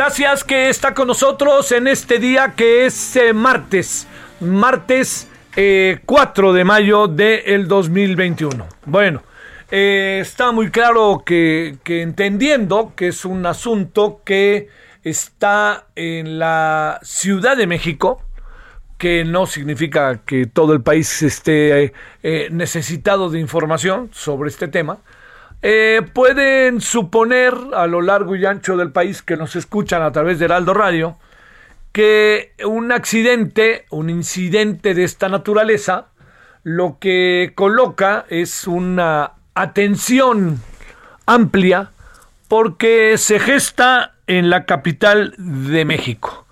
Gracias que está con nosotros en este día que es eh, martes, martes eh, 4 de mayo del 2021. Bueno, eh, está muy claro que, entendiendo que es un asunto que está en la Ciudad de México, que no significa que todo el país esté eh, eh, necesitado de información sobre este tema. Eh, pueden suponer a lo largo y ancho del país que nos escuchan a través de Heraldo Radio que un accidente, un incidente de esta naturaleza, lo que coloca es una atención amplia porque se gesta en la capital de México.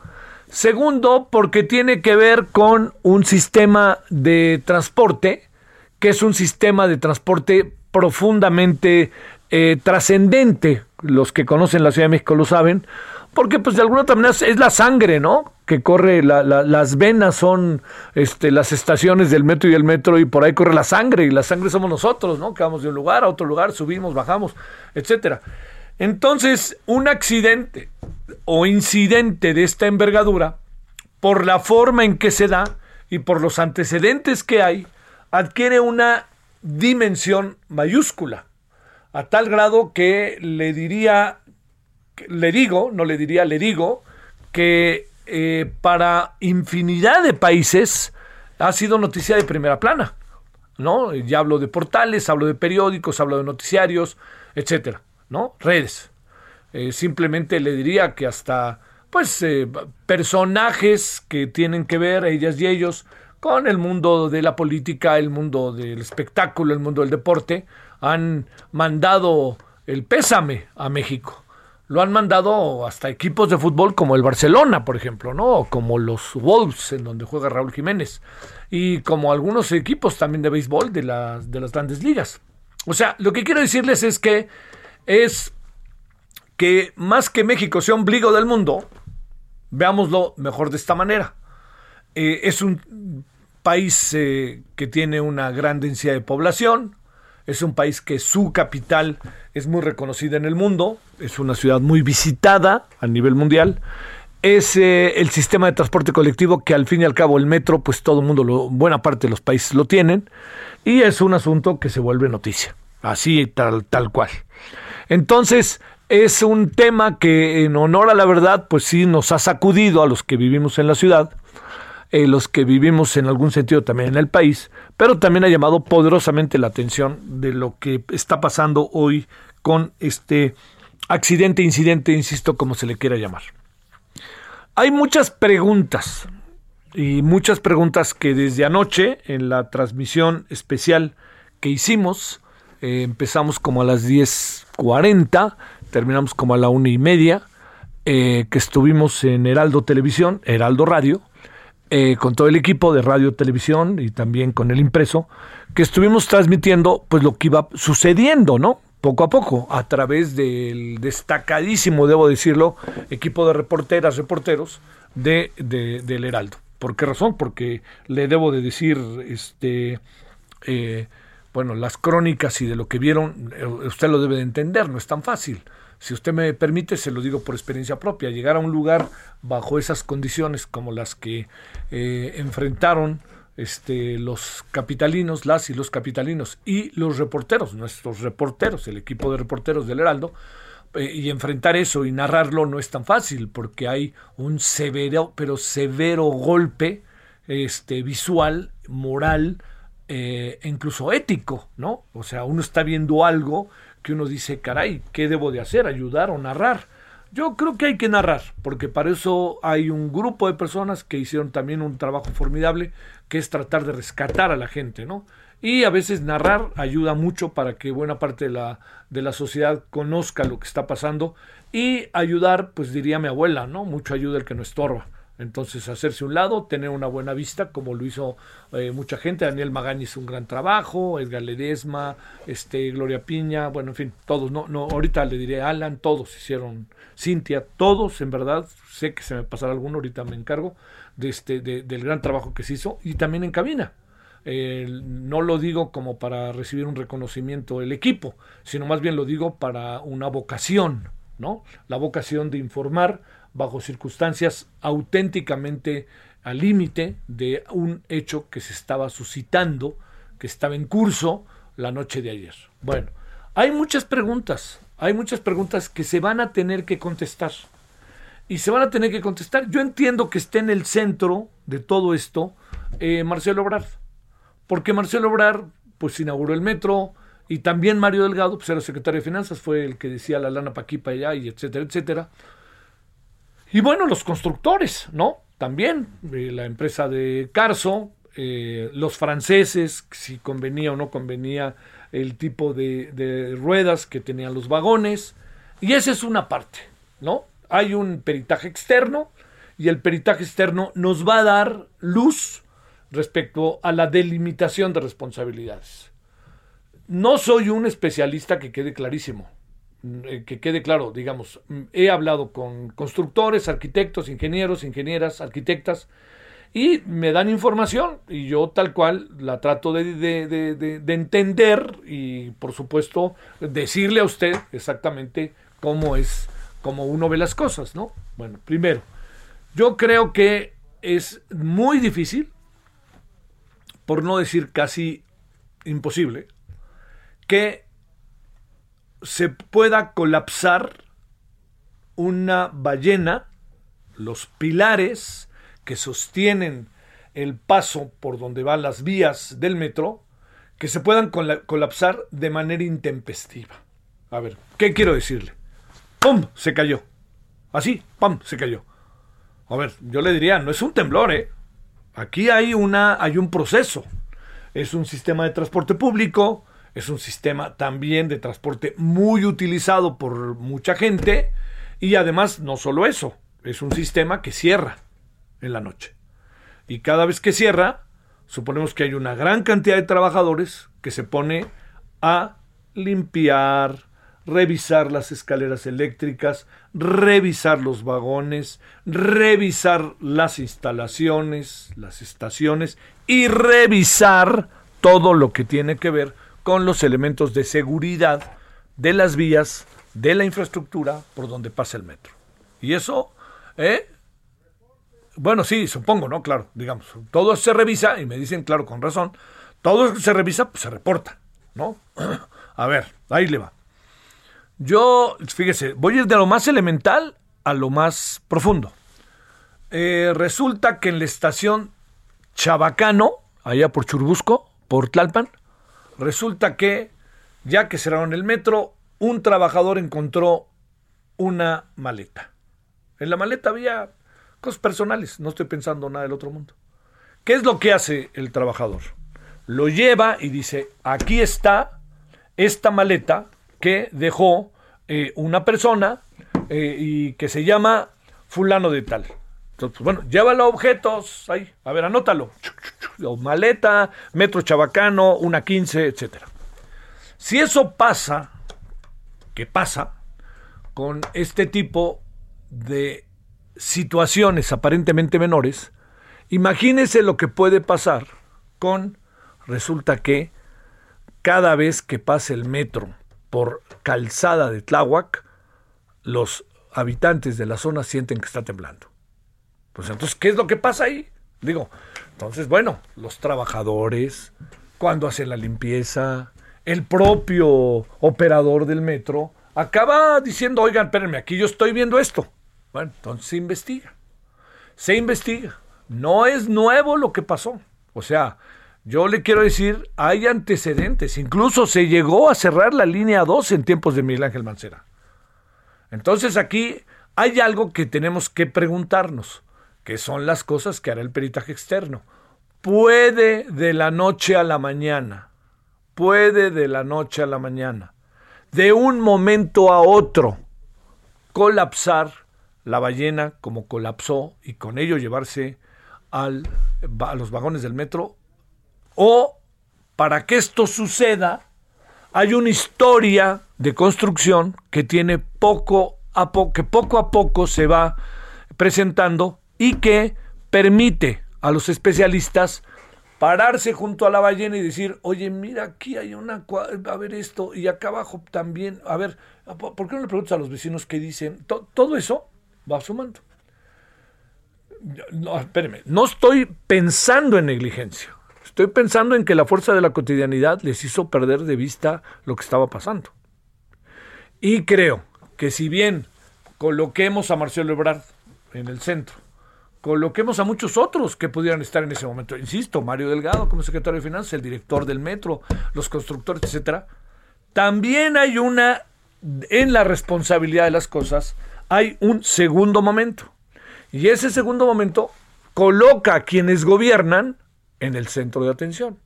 Segundo, porque tiene que ver con un sistema de transporte, que es un sistema de transporte profundamente eh, trascendente. Los que conocen la Ciudad de México lo saben, porque pues de alguna manera es la sangre, ¿no? Que corre, la- la- las venas son este, las estaciones del metro y el metro y por ahí corre la sangre y la sangre somos nosotros, ¿no? Que vamos de un lugar a otro lugar, subimos, bajamos, etcétera. Entonces, un accidente o incidente de esta envergadura, por la forma en que se da y por los antecedentes que hay, adquiere una dimensión mayúscula, a tal grado que le diría, le digo, no le diría, le digo, que eh, para infinidad de países ha sido noticia de primera plana. ¿no? Ya hablo de portales, hablo de periódicos, hablo de noticiarios, etcétera, ¿no? Redes. Eh, simplemente le diría que hasta, pues, eh, personajes que tienen que ver, ellas y ellos, con el mundo de la política, el mundo del espectáculo, el mundo del deporte, han mandado el pésame a México. Lo han mandado hasta equipos de fútbol como el Barcelona, por ejemplo, ¿no? O como los Wolves, en donde juega Raúl Jiménez. Y como algunos equipos también de béisbol de las, de las grandes ligas. O sea, lo que quiero decirles es que es que más que México sea ombligo del mundo, veámoslo mejor de esta manera. Eh, es un país eh, que tiene una gran densidad de población, es un país que su capital es muy reconocida en el mundo, es una ciudad muy visitada a nivel mundial, es eh, el sistema de transporte colectivo que al fin y al cabo el metro, pues todo el mundo, buena parte de los países lo tienen, y es un asunto que se vuelve noticia, así tal, tal cual. Entonces, es un tema que en honor a la verdad, pues sí nos ha sacudido a los que vivimos en la ciudad, eh, los que vivimos en algún sentido también en el país, pero también ha llamado poderosamente la atención de lo que está pasando hoy con este accidente, incidente, insisto, como se le quiera llamar. Hay muchas preguntas y muchas preguntas que desde anoche en la transmisión especial que hicimos, eh, empezamos como a las 10.40, terminamos como a la una y media, eh, que estuvimos en Heraldo Televisión, Heraldo Radio, eh, con todo el equipo de radio, televisión y también con el impreso, que estuvimos transmitiendo pues lo que iba sucediendo, ¿no? Poco a poco, a través del destacadísimo, debo decirlo, equipo de reporteras, reporteros de, de- del Heraldo. ¿Por qué razón? Porque le debo de decir, este, eh, bueno, las crónicas y de lo que vieron, eh, usted lo debe de entender, no es tan fácil. Si usted me permite, se lo digo por experiencia propia, llegar a un lugar bajo esas condiciones como las que eh, enfrentaron este, los capitalinos, las y los capitalinos y los reporteros, nuestros reporteros, el equipo de reporteros del Heraldo, eh, y enfrentar eso y narrarlo no es tan fácil porque hay un severo, pero severo golpe este, visual, moral eh, e incluso ético, ¿no? O sea, uno está viendo algo que uno dice, caray, ¿qué debo de hacer? ¿Ayudar o narrar? Yo creo que hay que narrar, porque para eso hay un grupo de personas que hicieron también un trabajo formidable, que es tratar de rescatar a la gente, ¿no? Y a veces narrar ayuda mucho para que buena parte de la, de la sociedad conozca lo que está pasando y ayudar, pues diría mi abuela, ¿no? Mucho ayuda el que no estorba. Entonces, hacerse un lado, tener una buena vista, como lo hizo eh, mucha gente. Daniel Magani hizo un gran trabajo, Edgar Ledesma, este, Gloria Piña, bueno, en fin, todos. No, no, ahorita le diré Alan, todos hicieron, Cintia, todos, en verdad. Sé que se me pasará alguno, ahorita me encargo de este, de, del gran trabajo que se hizo y también en cabina. no lo digo como para recibir un reconocimiento el equipo, sino más bien lo digo para una vocación, ¿no? La vocación de informar bajo circunstancias auténticamente al límite de un hecho que se estaba suscitando, que estaba en curso la noche de ayer. Bueno, hay muchas preguntas, hay muchas preguntas que se van a tener que contestar. Y se van a tener que contestar. Yo entiendo que esté en el centro de todo esto eh, Marcelo Obrar. Porque Marcelo Obrar, pues inauguró el metro, y también Mario Delgado, pues era secretario de Finanzas, fue el que decía la lana pa' aquí, para allá, y etcétera, etcétera. Y bueno, los constructores, ¿no? También eh, la empresa de Carso, eh, los franceses, si convenía o no convenía el tipo de, de, ruedas que tenían los vagones. Y esa es una parte, ¿no? Hay un peritaje externo y el peritaje externo nos va a dar luz respecto a la delimitación de responsabilidades. No soy un especialista que quede clarísimo. Eh, que quede claro, digamos, mm, he hablado con constructores, arquitectos, ingenieros, ingenieras, arquitectas, y me dan información y yo tal cual la trato de, de, de, entender y por supuesto decirle a usted exactamente cómo es, cómo uno ve las cosas, ¿no? Bueno, primero, yo creo que es muy difícil, por no decir casi imposible, que se pueda colapsar una ballena, los pilares que sostienen el paso por donde van las vías del metro, que se puedan colapsar de manera intempestiva. A ver, ¿qué quiero decirle? ¡Pum! Se cayó. Así, ¡pum! Se cayó. A ver, yo le diría, no es un temblor, ¿eh? Aquí hay, una, hay un proceso. Es un sistema de transporte público, es un sistema también de transporte muy utilizado por mucha gente y además no solo eso, es un sistema que cierra en la noche. Y cada vez que cierra, suponemos que hay una gran cantidad de trabajadores que se pone a limpiar, revisar las escaleras eléctricas, revisar los vagones, revisar las instalaciones, las estaciones y revisar todo lo que tiene que ver con los elementos de seguridad de las vías, de la infraestructura por donde pasa el metro. Y eso, ¿eh? Bueno, sí, supongo, ¿no? Claro, digamos, todo se revisa y me dicen, claro, con razón, todo se revisa, pues se reporta, ¿no? A ver, ahí le va. Yo, fíjese, voy de lo más elemental a lo más profundo. Eh, resulta que en la estación Chabacano, allá por Churbusco, por Tlalpan, Resulta que, ya que cerraron el metro, un trabajador encontró una maleta. En la maleta había cosas personales, no estoy pensando nada del otro mundo. ¿Qué es lo que hace el trabajador? Lo lleva y dice, aquí está esta maleta que dejó eh, una persona eh, y que se llama fulano de tal. Entonces, bueno, llévalo objetos, ahí, a ver, anótalo. Maleta, metro chabacano, una 15, etcétera. Si eso pasa, ¿qué pasa con este tipo de situaciones aparentemente menores, Imagínese lo que puede pasar con, resulta que cada vez que pase el metro por calzada de Tláhuac, los habitantes de la zona sienten que está temblando. Pues entonces, ¿qué es lo que pasa ahí? Digo, entonces, bueno, los trabajadores, cuando hacen la limpieza, el propio operador del metro, acaba diciendo, oigan, espérenme, aquí yo estoy viendo esto. Bueno, entonces se investiga. Se investiga. No es nuevo lo que pasó. O sea, yo le quiero decir, hay antecedentes. Incluso se llegó a cerrar la línea 2 en tiempos de Miguel Ángel Mancera. Entonces aquí hay algo que tenemos que preguntarnos, que son las cosas que hará el peritaje externo. Puede de la noche a la mañana, puede de la noche a la mañana, de un momento a otro, colapsar la ballena como colapsó y con ello llevarse a los vagones del metro. O para que esto suceda, hay una historia de construcción que tiene poco a poco, que poco a poco se va presentando y que permite a los especialistas pararse junto a la ballena y decir, oye, mira, aquí hay una, a ver esto, y acá abajo también, a ver, ¿por qué no le preguntas a los vecinos qué dicen? todo eso va sumando. No, no estoy pensando en negligencia. Estoy pensando en que la fuerza de la cotidianidad les hizo perder de vista lo que estaba pasando. Y creo que si bien coloquemos a Marcelo Ebrard en el centro, coloquemos a muchos otros que pudieran estar en ese momento, insisto, Mario Delgado como secretario de Finanzas, el director del metro, los constructores, etcétera, también hay una en la responsabilidad de las cosas hay un segundo momento. Y ese segundo momento coloca a quienes gobiernan en el centro de atención.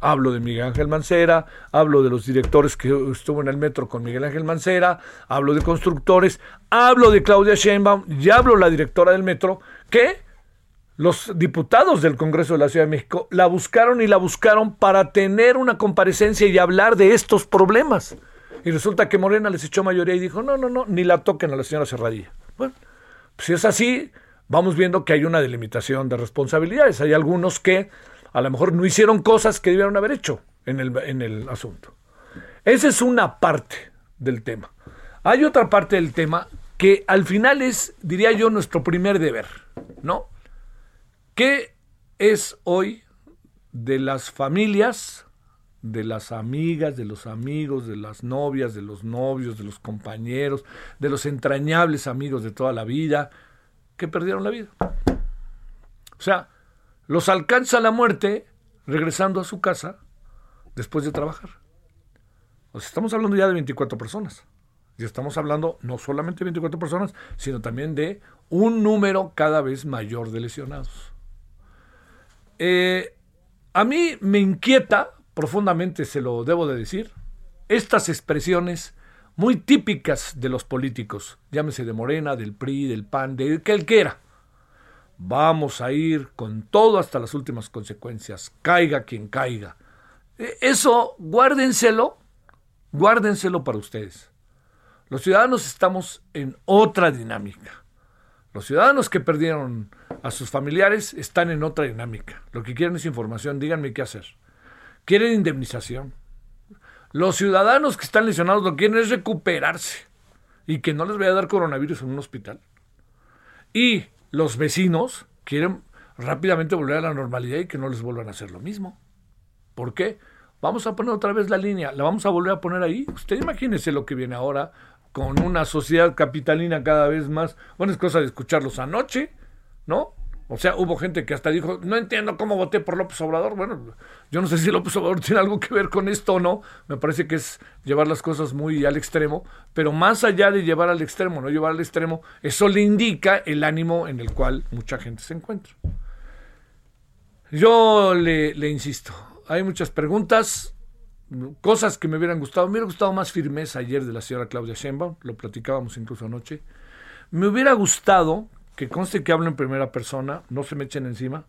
Hablo de Miguel Ángel Mancera, hablo de los directores que estuvo en el metro con Miguel Ángel Mancera, hablo de constructores, hablo de Claudia Sheinbaum y hablo la directora del metro, que los diputados del Congreso de la Ciudad de México la buscaron y la buscaron para tener una comparecencia y hablar de estos problemas. Y resulta que Morena les echó mayoría y dijo, no, no, no, ni la toquen a la señora Serradilla. Bueno, pues si es así, vamos viendo que hay una delimitación de responsabilidades. Hay algunos que a lo mejor no hicieron cosas que debieron haber hecho en el, en el asunto. Esa es una parte del tema. Hay otra parte del tema que al final es, diría yo, nuestro primer deber, ¿no? ¿Qué es hoy de las familias de las amigas, de los amigos, de las novias, de los novios, de los compañeros, de los entrañables amigos de toda la vida, que perdieron la vida. O sea, los alcanza la muerte regresando a su casa después de trabajar. O sea, estamos hablando ya de 24 personas. Y estamos hablando no solamente de 24 personas, sino también de un número cada vez mayor de lesionados. Eh, a mí me inquieta profundamente se lo debo de decir, estas expresiones muy típicas de los políticos, llámese de Morena, del PRI, del PAN, de que el que era. Vamos a ir con todo hasta las últimas consecuencias, caiga quien caiga. E, eso, guárdenselo, guárdenselo para ustedes. Los ciudadanos estamos en otra dinámica. Los ciudadanos que perdieron a sus familiares están en otra dinámica. Lo que quieren es información, díganme qué hacer quieren indemnización. Los ciudadanos que están lesionados lo que quieren es recuperarse y que no les vaya a dar coronavirus en un hospital. Y los vecinos quieren rápidamente volver a la normalidad y que no les vuelvan a hacer lo mismo. ¿Por qué? Vamos a poner otra vez la línea, la vamos a volver a poner ahí. Usted imagínese lo que viene ahora con una sociedad capitalina cada vez más. Bueno, es cosa de escucharlos anoche, ¿no? O sea, hubo gente que hasta dijo, no entiendo cómo voté por López Obrador. Bueno, yo no sé si López Obrador tiene algo que ver con esto o no. Me parece que es llevar las cosas muy al extremo. Pero más allá de llevar al extremo, no llevar al extremo, eso le indica el ánimo en el cual mucha gente se encuentra. Yo le, le insisto, hay muchas preguntas, cosas que me hubieran gustado. Me hubiera gustado más firmeza ayer de la señora Claudia Sheinbaum, lo platicábamos incluso anoche. Me hubiera gustado que conste que hablo en primera persona, no se me echen encima,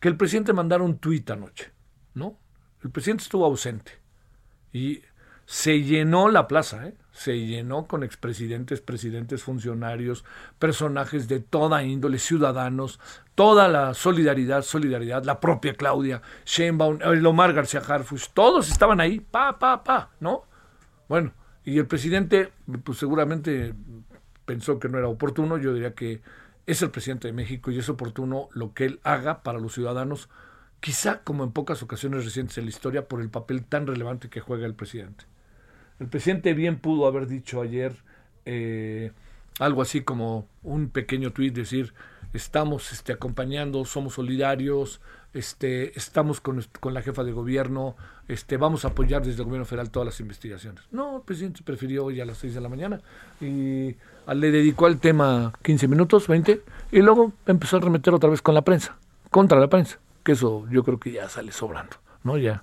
que el presidente mandara un tuit anoche, ¿no? El presidente estuvo ausente y se llenó la plaza, ¿eh? Se llenó con expresidentes, presidentes, funcionarios, personajes de toda índole, ciudadanos, toda la solidaridad, solidaridad, la propia Claudia Sheinbaum, el Omar García Harfuch, todos estaban ahí, pa, pa, pa, ¿no? Bueno, y el presidente, pues seguramente pensó que no era oportuno, yo diría que es el presidente de México y es oportuno lo que él haga para los ciudadanos, quizá como en pocas ocasiones recientes en la historia, por el papel tan relevante que juega el presidente. El presidente bien pudo haber dicho ayer eh, algo así como un pequeño tuit, decir, estamos este, acompañando, somos solidarios, este, estamos con, con, la jefa de gobierno, este, vamos a apoyar desde el gobierno federal todas las investigaciones. No, el presidente prefirió hoy a las 6 de la mañana y le dedicó al tema 15 minutos, 20, y luego empezó a remeter otra vez con la prensa, contra la prensa, que eso yo creo que ya sale sobrando, ¿no? Ya.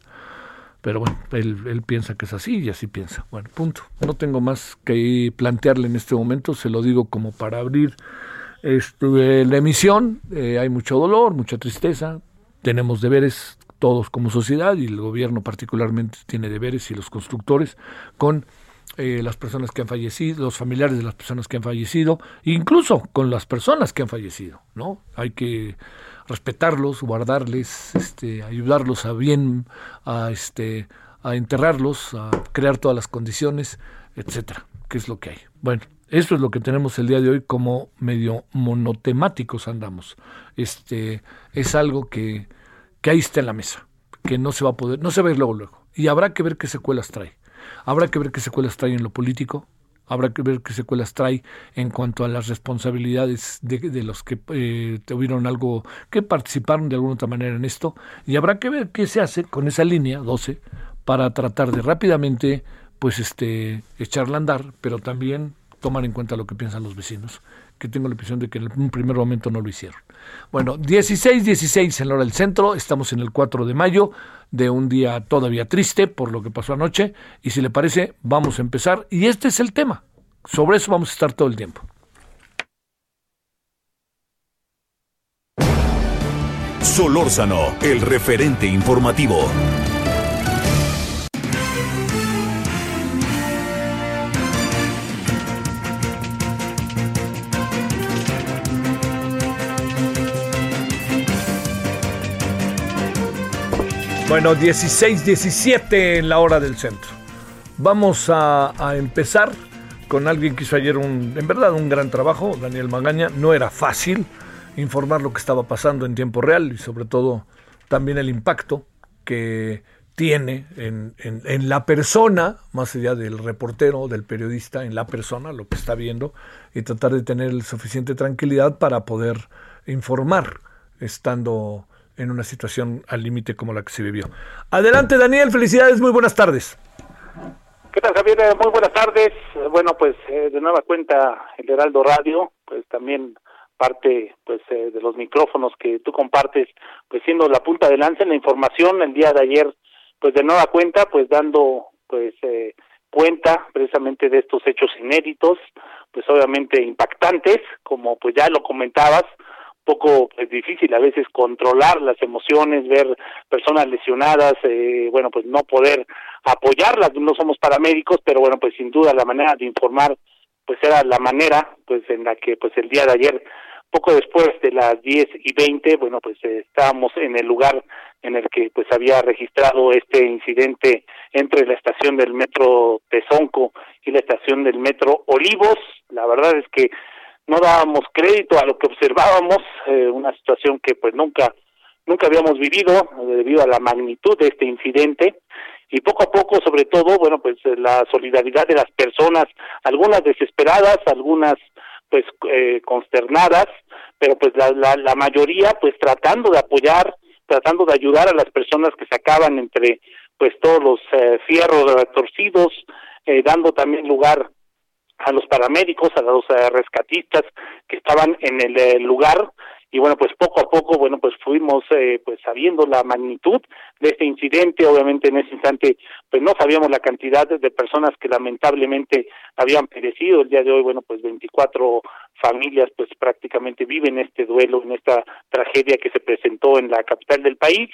Pero bueno, él, él piensa que es así y así piensa. Bueno, punto. No tengo más que plantearle en este momento, se lo digo como para abrir este, la emisión. Eh, hay mucho dolor, mucha tristeza, tenemos deberes todos como sociedad y el gobierno particularmente tiene deberes y los constructores con eh, las personas que han fallecido, los familiares de las personas que han fallecido, incluso con las personas que han fallecido, ¿no? Hay que respetarlos, guardarles, este, ayudarlos a bien, a este, a enterrarlos, a crear todas las condiciones, etcétera, que es lo que hay. Bueno, eso es lo que tenemos el día de hoy como medio monotemáticos andamos. Este es algo que, que ahí está en la mesa, que no se va a poder, no se va a ir luego luego. Y habrá que ver qué secuelas trae. Habrá que ver qué secuelas trae en lo político, habrá que ver qué secuelas trae en cuanto a las responsabilidades de, los que eh, tuvieron algo, que participaron de alguna otra manera en esto, y habrá que ver qué se hace con esa línea 12 para tratar de rápidamente pues este echarla a andar, pero también tomar en cuenta lo que piensan los vecinos, que tengo la impresión de que en un primer momento no lo hicieron. Bueno, 16, 16 en la hora del centro, estamos en el 4 de mayo de un día todavía triste por lo que pasó anoche, y si le parece, vamos a empezar, y este es el tema, sobre eso vamos a estar todo el tiempo. Solórzano, el referente informativo. Bueno, 16, 17 en la hora del centro. Vamos a, empezar con alguien que hizo ayer un, en verdad, un gran trabajo, Daniel Magaña. No era fácil informar lo que estaba pasando en tiempo real y sobre todo también el impacto que tiene en, en, la persona, más allá del reportero, del periodista, en la persona, lo que está viendo, y tratar de tener suficiente tranquilidad para poder informar, estando en una situación al límite como la que se vivió. Adelante, Daniel, felicidades, muy buenas tardes. ¿Qué tal, Javier? Eh, muy buenas tardes. Eh, bueno, pues eh, de nueva cuenta el Heraldo Radio, pues también parte pues de los micrófonos que tú compartes, pues siendo la punta de lanza en la información el día de ayer, pues de nueva cuenta, pues dando pues cuenta precisamente de estos hechos inéditos, pues obviamente impactantes, como pues ya lo comentabas, poco pues, difícil a veces controlar las emociones, ver personas lesionadas, eh, bueno, pues no poder apoyarlas, no somos paramédicos, pero bueno, pues sin duda la manera de informar pues era la manera pues en la que pues el día de ayer poco después de las diez y veinte, bueno, pues estábamos en el lugar en el que pues había registrado este incidente entre la estación del metro Tezonco y la estación del metro Olivos. La verdad es que no dábamos crédito a lo que observábamos, eh, una situación que pues nunca nunca habíamos vivido eh, debido a la magnitud de este incidente y poco a poco sobre todo bueno pues eh, la solidaridad de las personas algunas desesperadas algunas pues consternadas pero pues la, la, la mayoría pues tratando de apoyar tratando de ayudar a las personas que sacaban entre pues todos los fierros retorcidos dando también lugar a los paramédicos, a los eh, rescatistas que estaban en el eh, lugar y bueno pues poco a poco bueno pues fuimos eh, pues sabiendo la magnitud de este incidente. Obviamente en ese instante pues no sabíamos la cantidad de personas que lamentablemente habían perecido el día de hoy bueno pues 24 familias pues prácticamente viven este duelo en esta tragedia que se presentó en la capital del país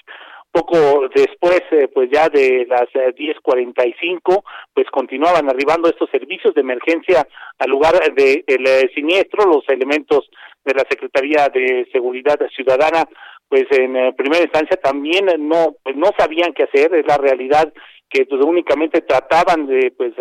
poco después, eh, pues ya de las 10.45, pues continuaban arribando estos servicios de emergencia al lugar del de, siniestro, los elementos de la Secretaría de Seguridad Ciudadana, pues en primera instancia también no, pues no sabían qué hacer, es la realidad que pues, únicamente trataban de pues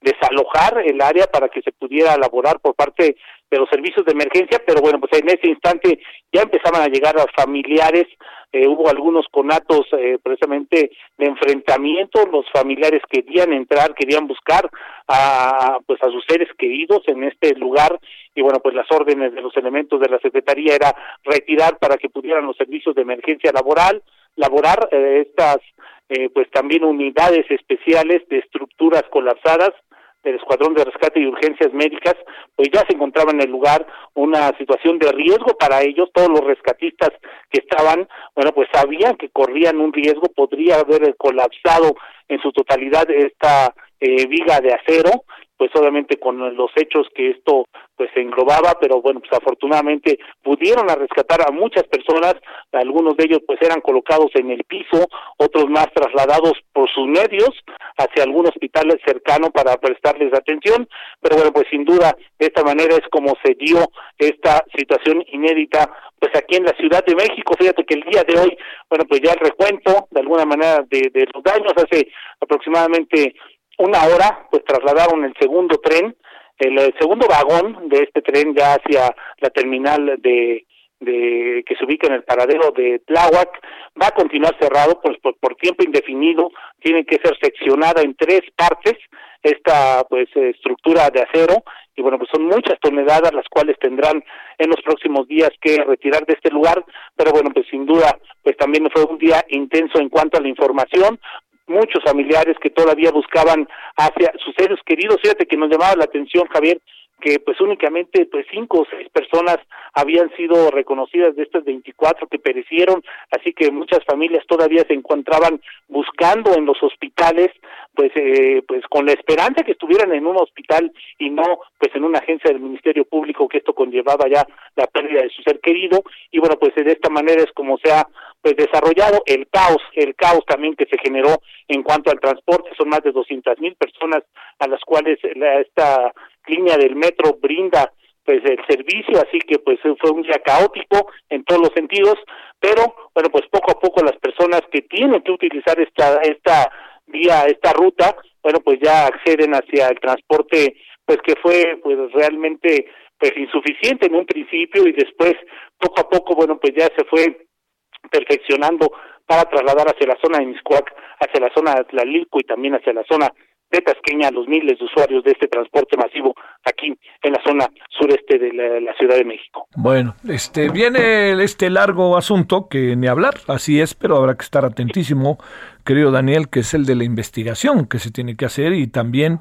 desalojar el área para que se pudiera elaborar por parte de los servicios de emergencia, pero bueno, pues en ese instante ya empezaban a llegar los familiares, eh, hubo algunos conatos eh, precisamente de enfrentamiento, los familiares querían entrar, querían buscar a pues a sus seres queridos en este lugar y bueno, pues las órdenes de los elementos de la Secretaría era retirar para que pudieran los servicios de emergencia laboral, laborar eh, estas eh, pues también unidades especiales de estructuras colapsadas del Escuadrón de Rescate y Urgencias Médicas, pues ya se encontraba en el lugar una situación de riesgo para ellos, todos los rescatistas que estaban, bueno, pues sabían que corrían un riesgo, podría haber colapsado en su totalidad esta eh, viga de acero, pues obviamente con los hechos que esto pues englobaba, pero bueno, pues afortunadamente pudieron rescatar a muchas personas, algunos de ellos pues eran colocados en el piso, otros más trasladados por sus medios hacia algún hospital cercano para prestarles atención, pero bueno, pues sin duda de esta manera es como se dio esta situación inédita pues aquí en la Ciudad de México, fíjate que el día de hoy, bueno, pues ya el recuento de alguna manera de, de los daños hace aproximadamente una hora, pues trasladaron el segundo tren, el, segundo vagón de este tren ya hacia la terminal de, de que se ubica en el paradero de Tláhuac va a continuar cerrado pues por, por, tiempo indefinido tiene que ser seccionada en tres partes esta pues estructura de acero y bueno pues son muchas toneladas las cuales tendrán en los próximos días que retirar de este lugar pero bueno pues sin duda pues también fue un día intenso en cuanto a la información muchos familiares que todavía buscaban hacia sus seres queridos. Fíjate que nos llamaba la atención, Javier, que pues únicamente pues cinco o seis personas habían sido reconocidas de estas 24 que perecieron, así que muchas familias todavía se encontraban buscando en los hospitales, pues eh, pues con la esperanza que estuvieran en un hospital y no pues en una agencia del Ministerio Público que esto conllevaba ya la pérdida de su ser querido y bueno pues de esta manera es como se ha pues desarrollado el caos, el caos también que se generó en cuanto al transporte, son más de 200 mil personas a las cuales esta línea del metro brinda pues el servicio, así que pues fue un día caótico en todos los sentidos, pero bueno, pues poco a poco las personas que tienen que utilizar esta esta vía, esta ruta, bueno, pues ya acceden hacia el transporte pues que fue pues realmente pues insuficiente en un principio y después poco a poco bueno, pues ya se fue perfeccionando para trasladar hacia la zona de Miscuac, hacia la zona de Tlalilco y también hacia la zona de Tasqueña los miles de usuarios de este transporte masivo aquí en la zona sureste de la, Ciudad de México. Bueno, este viene este largo asunto que ni hablar, así es, pero habrá que estar atentísimo, querido Daniel, que es el de la investigación que se tiene que hacer y también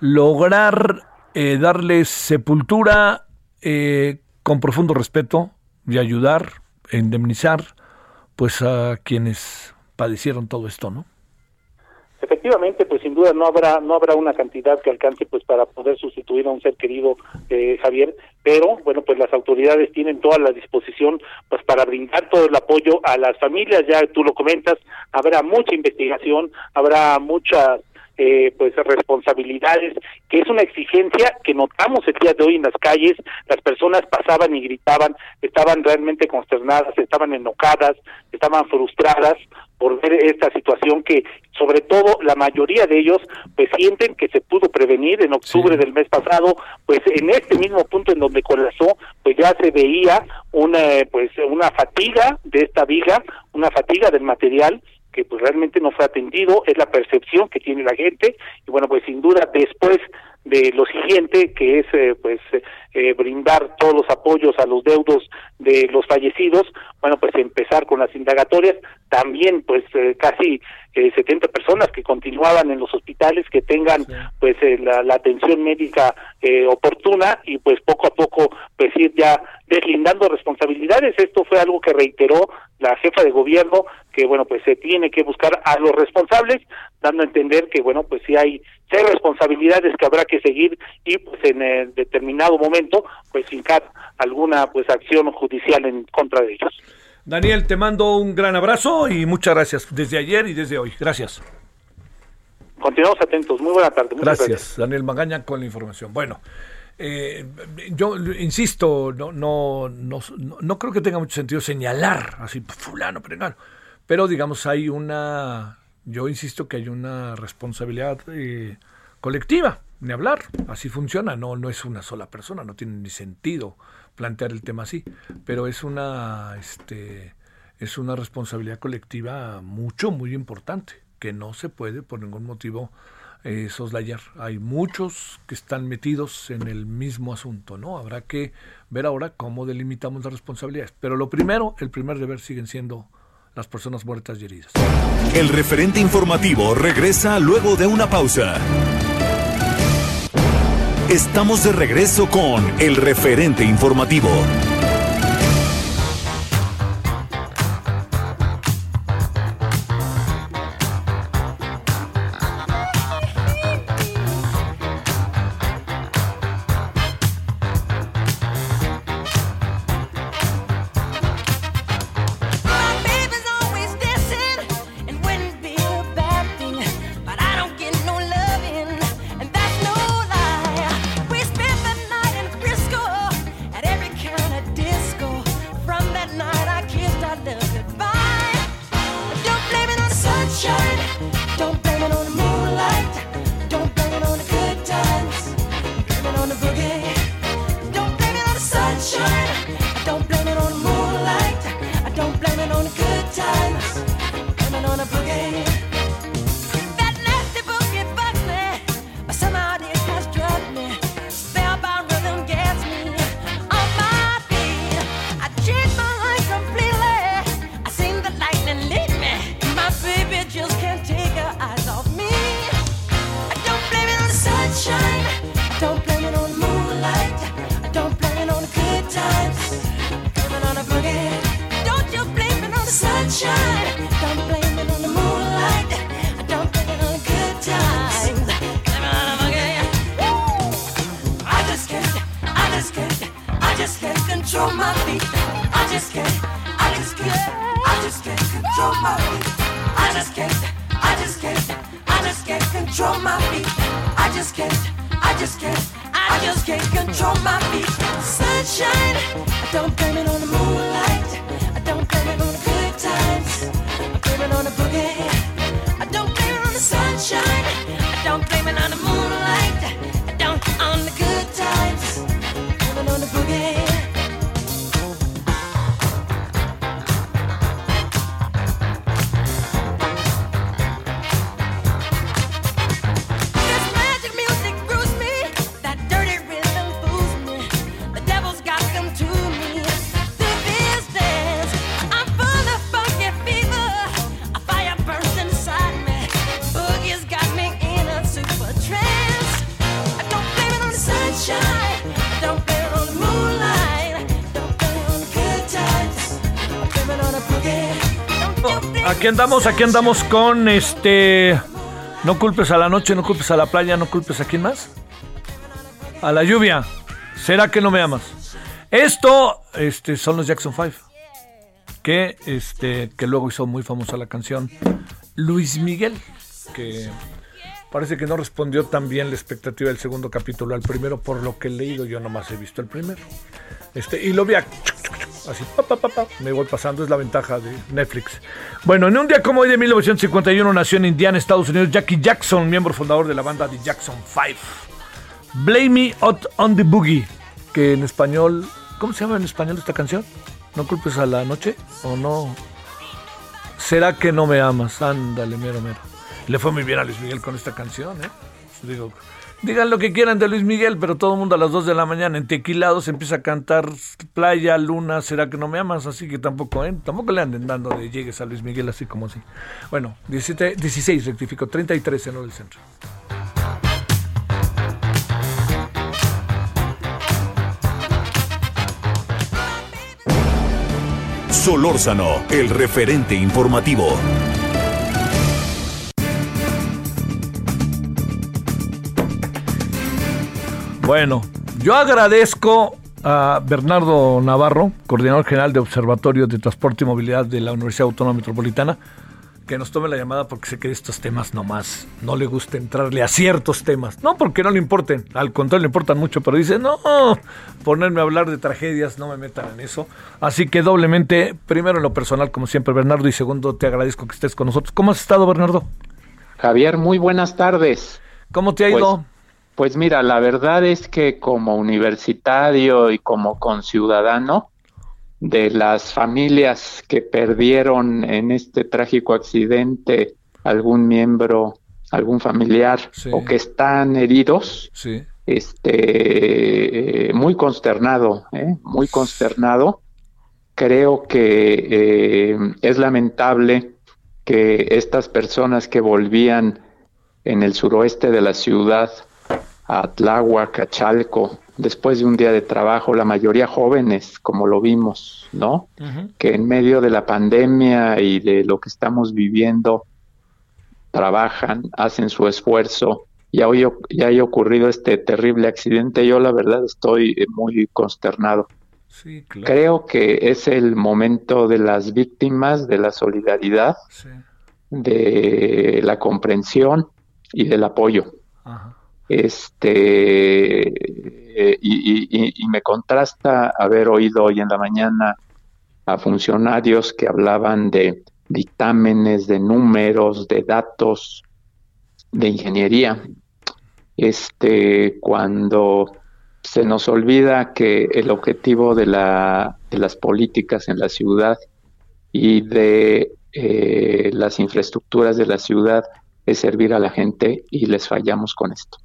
lograr eh, darle sepultura eh, con profundo respeto y ayudar, a indemnizar, pues a quienes padecieron todo esto, ¿no? efectivamente pues sin duda no habrá no habrá una cantidad que alcance pues para poder sustituir a un ser querido eh, Javier pero bueno pues las autoridades tienen toda la disposición pues para brindar todo el apoyo a las familias ya tú lo comentas habrá mucha investigación habrá muchas eh, pues responsabilidades, que es una exigencia que notamos el día de hoy en las calles, las personas pasaban y gritaban, estaban realmente consternadas, estaban enojadas, estaban frustradas por ver esta situación que sobre todo la mayoría de ellos pues sienten que se pudo prevenir en octubre del mes pasado. Pues en este mismo punto en donde colapsó pues ya se veía una pues una fatiga de esta viga una fatiga del material que pues realmente no fue atendido, es la percepción que tiene la gente y bueno, pues sin duda después de lo siguiente que es eh, pues eh, brindar todos los apoyos a los deudos de los fallecidos. Bueno pues empezar con las indagatorias. También pues eh, casi 70 personas que continuaban en los hospitales que tengan pues la, la, atención médica oportuna y pues poco a poco pues ir ya deslindando responsabilidades. Esto fue algo que reiteró la jefa de gobierno que bueno pues se tiene que buscar a los responsables dando a entender que bueno pues si hay hay responsabilidades que habrá que seguir y pues en el determinado momento pues fincar alguna pues acción judicial en contra de ellos. Daniel, te mando un gran abrazo y muchas gracias desde ayer y desde hoy. Gracias. Continuamos atentos. Muy buena tarde. gracias, Daniel Magaña, con la información. Bueno, eh, yo insisto, no, no, no, no, creo que tenga mucho sentido señalar así, fulano, perengano. Pero digamos, hay una, yo insisto que hay una responsabilidad eh, colectiva, ni hablar. Así funciona, no, no es una sola persona, no tiene ni sentido plantear el tema así, pero es una, este, es una responsabilidad colectiva mucho, muy importante, que no se puede por ningún motivo eh, soslayar. Hay muchos que están metidos en el mismo asunto, ¿no? Habrá que ver ahora cómo delimitamos las responsabilidades. Pero lo primero, el primer deber siguen siendo las personas muertas y heridas. El referente informativo regresa luego de una pausa. Estamos de regreso con el referente informativo. Aquí andamos, aquí andamos con este. No culpes a la noche, no culpes a la playa, no culpes a quién más. A la lluvia. ¿Será que no me amas? Esto este, son los Jackson 5. Que, este, que luego hizo muy famosa la canción Luis Miguel. Que parece que no respondió tan bien la expectativa del segundo capítulo al primero, por lo que he leído. Yo nomás he visto el primero. Este, y lo vi a Así, me voy pasando, es la ventaja de Netflix. Bueno, en un día como hoy de 1951 nació en Indiana, Estados Unidos, Jackie Jackson, miembro fundador de la banda de Jackson 5. Blame Me Out on the Boogie, que en español, ¿cómo se llama en español esta canción? ¿No culpes a la noche? ¿O no? ¿Será que no me amas? Ándale, mero, mero. Le fue muy bien a Luis Miguel con esta canción, ¿eh? Digo, Digan lo que quieran de Luis Miguel, pero todo el mundo a las 2 de la mañana en Tequilados empieza a cantar Playa, Luna, ¿será que no me amas? Así que tampoco, ¿eh? Tampoco le anden dando de llegues a Luis Miguel así como así. Bueno, 17, 16 rectifico, 33 en el centro. Solórzano, el referente informativo. Bueno, yo agradezco a Bernardo Navarro, coordinador general de Observatorio de Transporte y Movilidad de la Universidad Autónoma Metropolitana, que nos tome la llamada porque sé que estos temas nomás no le gusta entrarle a ciertos temas. No porque no le importen, al contrario le importan mucho, pero dice, no, ponerme a hablar de tragedias, no me metan en eso. Así que doblemente, primero en lo personal, como siempre, Bernardo, y segundo, te agradezco que estés con nosotros. ¿Cómo has estado, Bernardo? Javier, muy buenas tardes. ¿Cómo te ha ido? Pues, pues mira, la verdad es que como universitario y como conciudadano, de las familias que perdieron en este trágico accidente algún miembro, algún familiar o que están heridos, este, eh, muy consternado, ¿eh? muy consternado. Creo que eh, es lamentable que estas personas que volvían en el suroeste de la ciudad a Tláhuac, a Chalco, después de un día de trabajo, la mayoría jóvenes, como lo vimos, ¿no? Que en medio de la pandemia y de lo que estamos viviendo, trabajan, hacen su esfuerzo. Y hoy ya ocurrido este terrible accidente, yo la verdad estoy eh, muy consternado. Creo que es el momento de las víctimas, de la solidaridad, de la comprensión y del apoyo. Este eh, y, me contrasta haber oído hoy en la mañana a funcionarios que hablaban de dictámenes, de números, de datos, de ingeniería. Este, cuando se nos olvida que el objetivo de, la, de las políticas en la ciudad y de eh, las infraestructuras de la ciudad es servir a la gente y les fallamos con esto.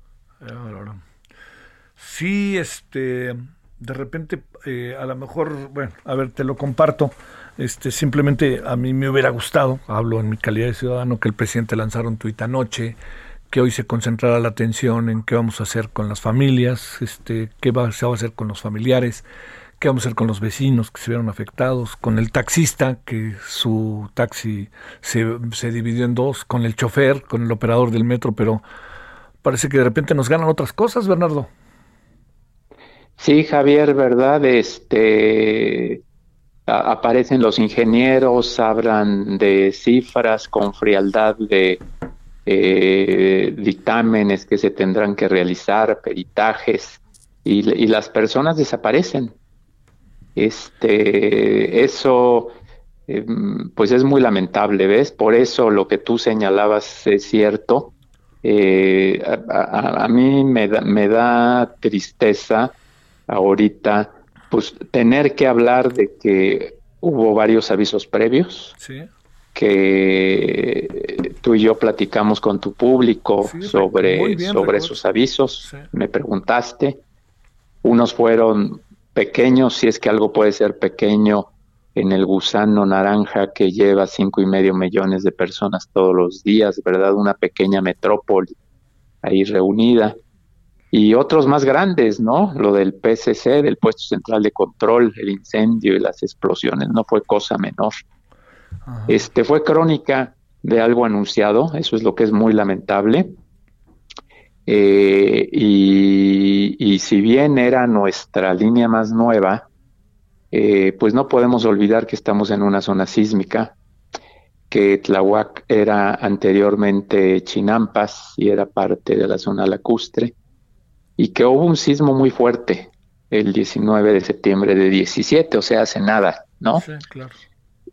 Sí, este, de repente, eh, a lo mejor, bueno, a ver, te lo comparto. Este, simplemente a mí me hubiera gustado, hablo en mi calidad de ciudadano, que el presidente lanzara un tuit anoche, que hoy se concentrara la atención en qué vamos a hacer con las familias, este, qué se va a hacer con los familiares, qué vamos a hacer con los vecinos que se vieron afectados, con el taxista, que su taxi se, se dividió en dos, con el chofer, con el operador del metro, pero parece que de repente nos ganan otras cosas, Bernardo. Sí, Javier, ¿verdad? Este aparecen los ingenieros, hablan de cifras con frialdad de eh, dictámenes que se tendrán que realizar, peritajes, y, las personas desaparecen. Este, eso, em, pues es muy lamentable, ¿ves? Por eso lo que tú señalabas es cierto. Eh, a, a, mí me da, me da tristeza ahorita, pues tener que hablar de que hubo varios avisos previos, que tú y yo platicamos con tu público sobre, sobre esos avisos, me preguntaste, unos fueron pequeños, si es que algo puede ser pequeño en el gusano naranja que lleva cinco y medio millones de personas todos los días, ¿verdad? Una pequeña metrópoli ahí reunida y otros más grandes, ¿no? Lo del PCC, del puesto central de control, el incendio y las explosiones, no fue cosa menor. Este fue crónica de algo anunciado, eso es lo que es muy lamentable. Eh, y, si bien era nuestra línea más nueva, eh, pues no podemos olvidar que estamos en una zona sísmica, que Tlahuac era anteriormente Chinampas y era parte de la zona lacustre y que hubo un sismo muy fuerte el 19 de septiembre de 17, o sea, hace nada, ¿no? Sí, claro.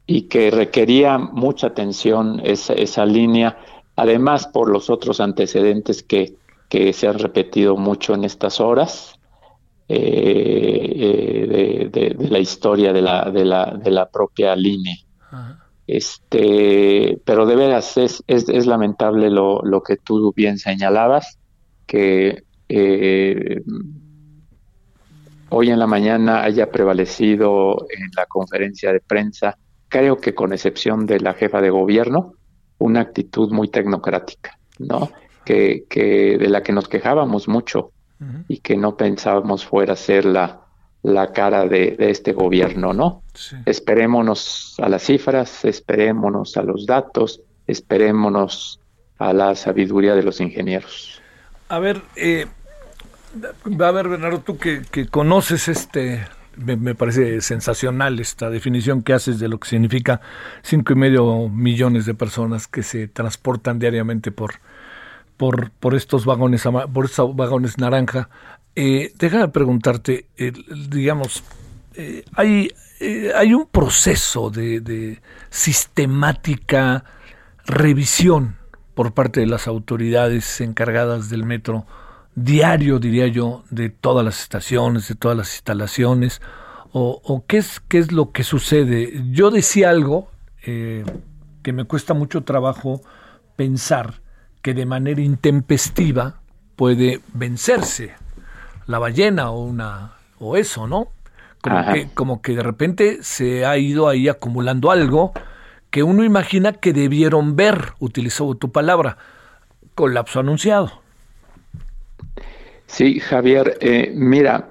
Y que requería mucha atención esa, esa línea, además por los otros antecedentes que, que se han repetido mucho en estas horas, eh, eh, de, la historia de la, de la, de la propia línea. Este, pero de veras es, es, es lamentable lo, lo, que tú bien señalabas, que eh, hoy en la mañana haya prevalecido en la conferencia de prensa, creo que con excepción de la jefa de gobierno, una actitud muy tecnocrática, ¿no? Que, que de la que nos quejábamos mucho y que no pensábamos fuera a ser la, la cara de, este gobierno, ¿no? Esperémonos a las cifras, esperémonos a los datos, esperémonos a la sabiduría de los ingenieros. A ver, eh, A ver, Bernardo, tú que, conoces este, me, parece sensacional esta definición que haces de lo que significa cinco y medio millones de personas que se transportan diariamente por, por, por estos vagones, por vagones naranja. Eh, déjame preguntarte, digamos, eh, hay, eh, hay un proceso de, sistemática revisión por parte de las autoridades encargadas del metro diario, diría yo, de todas las estaciones, de todas las instalaciones, o, qué, es, qué es lo que sucede. Yo decía algo eh, que me cuesta mucho trabajo pensar que de manera intempestiva puede vencerse la ballena o una o eso, ¿no? Como que, como que de repente se ha ido ahí acumulando algo que uno imagina que debieron ver, utilizó tu palabra, colapso anunciado. Sí, Javier, eh, mira,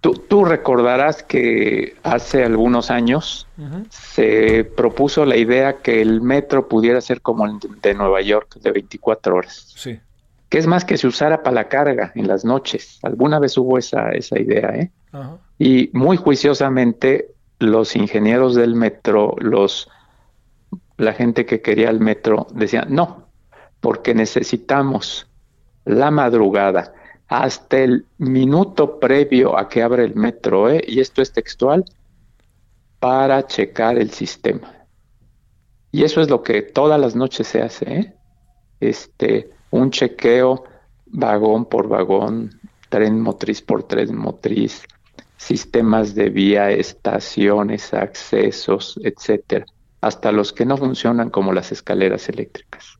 tú, tú, recordarás que hace algunos años se propuso la idea que el metro pudiera ser como el de Nueva York, de 24 horas. Sí. Que es más que se usara para la carga en las noches. Alguna vez hubo esa, esa idea, ¿eh? Y muy juiciosamente los ingenieros del metro, los la gente que quería el metro decía, no, porque necesitamos la madrugada hasta el minuto previo a que abre el metro, ¿eh? y esto es textual, para checar el sistema. Y eso es lo que todas las noches se hace, ¿eh? este, un chequeo vagón por vagón, tren motriz por tren motriz, sistemas de vía, estaciones, accesos, etcétera hasta los que no funcionan como las escaleras eléctricas.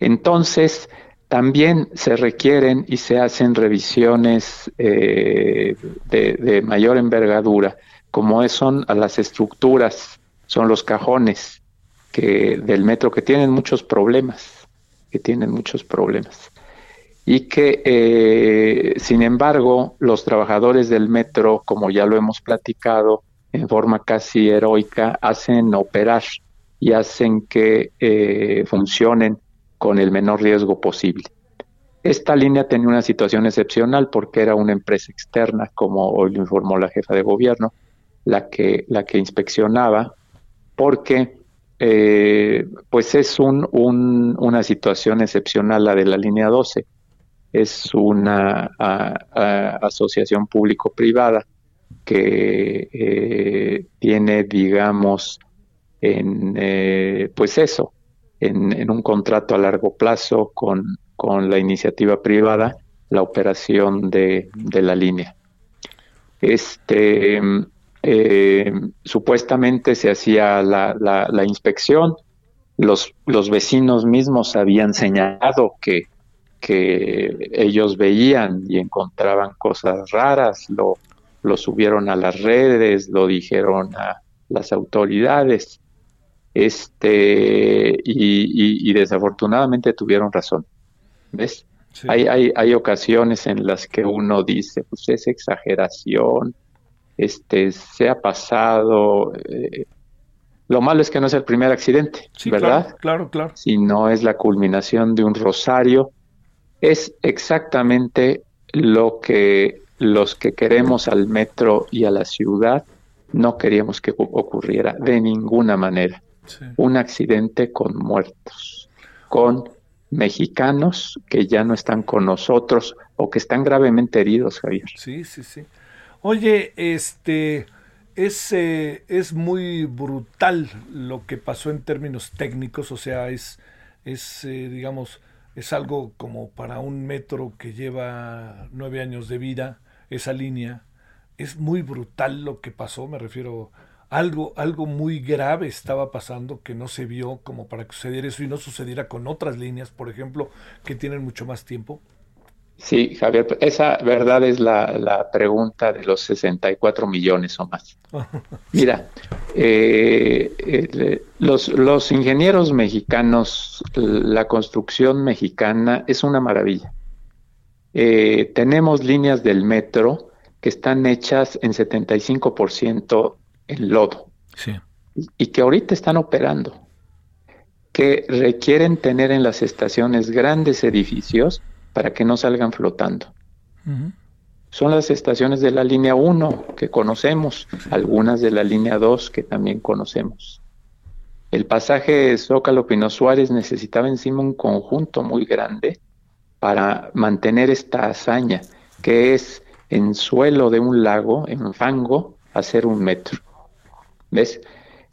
Entonces, también se requieren y se hacen revisiones eh, de, mayor envergadura, como son a las estructuras, son los cajones del metro que tienen muchos problemas, que tienen muchos problemas. Y que, eh, sin embargo, los trabajadores del metro, como ya lo hemos platicado, en forma casi heroica, hacen operar y hacen que eh, funcionen con el menor riesgo posible. Esta línea tenía una situación excepcional porque era una empresa externa, como hoy lo informó la jefa de gobierno, la que, la que inspeccionaba, porque eh, pues es un, una situación excepcional la de la línea 12. Es una asociación público-privada que eh, tiene, digamos, en, eh, pues eso, en, un contrato a largo plazo con, con la iniciativa privada, la operación de, de la línea. Este, eh, supuestamente se hacía la, la, la, inspección, los, los vecinos mismos habían señalado que, que ellos veían y encontraban cosas raras, lo, lo subieron a las redes, lo dijeron a las autoridades, este, y, desafortunadamente tuvieron razón. ¿Ves? Hay, hay, hay, ocasiones en las que uno dice, pues es exageración, este, se ha pasado. Eh, lo malo es que no es el primer accidente, ¿verdad? Claro, claro, claro. Si no es la culminación de un rosario, es exactamente lo que los que queremos al metro y a la ciudad no queríamos que ocurriera de ninguna manera. Un accidente con muertos, con mexicanos que ya no están con nosotros o que están gravemente heridos, Javier. Sí, sí, sí. Oye, este es, eh, es muy brutal lo que pasó en términos técnicos, o sea, es, es eh, digamos, es algo como para un metro que lleva nueve años de vida, esa línea. Es muy brutal lo que pasó, me refiero, algo, algo muy grave estaba pasando que no se vio como para que sucediera eso y no sucediera con otras líneas, por ejemplo, que tienen mucho más tiempo. Sí, Javier, esa verdad es la, la pregunta de los 64 millones o más. Mira, eh, eh, los, los ingenieros mexicanos, la construcción mexicana es una maravilla. Eh, tenemos líneas del metro que están hechas en 75% en lodo y que ahorita están operando, que requieren tener en las estaciones grandes edificios para que no salgan flotando. Son las estaciones de la línea 1 que conocemos, algunas de la línea 2 que también conocemos. El pasaje Zócalo Pino Suárez necesitaba encima un conjunto muy grande para mantener esta hazaña, que es en suelo de un lago, en fango, hacer un metro. ¿Ves?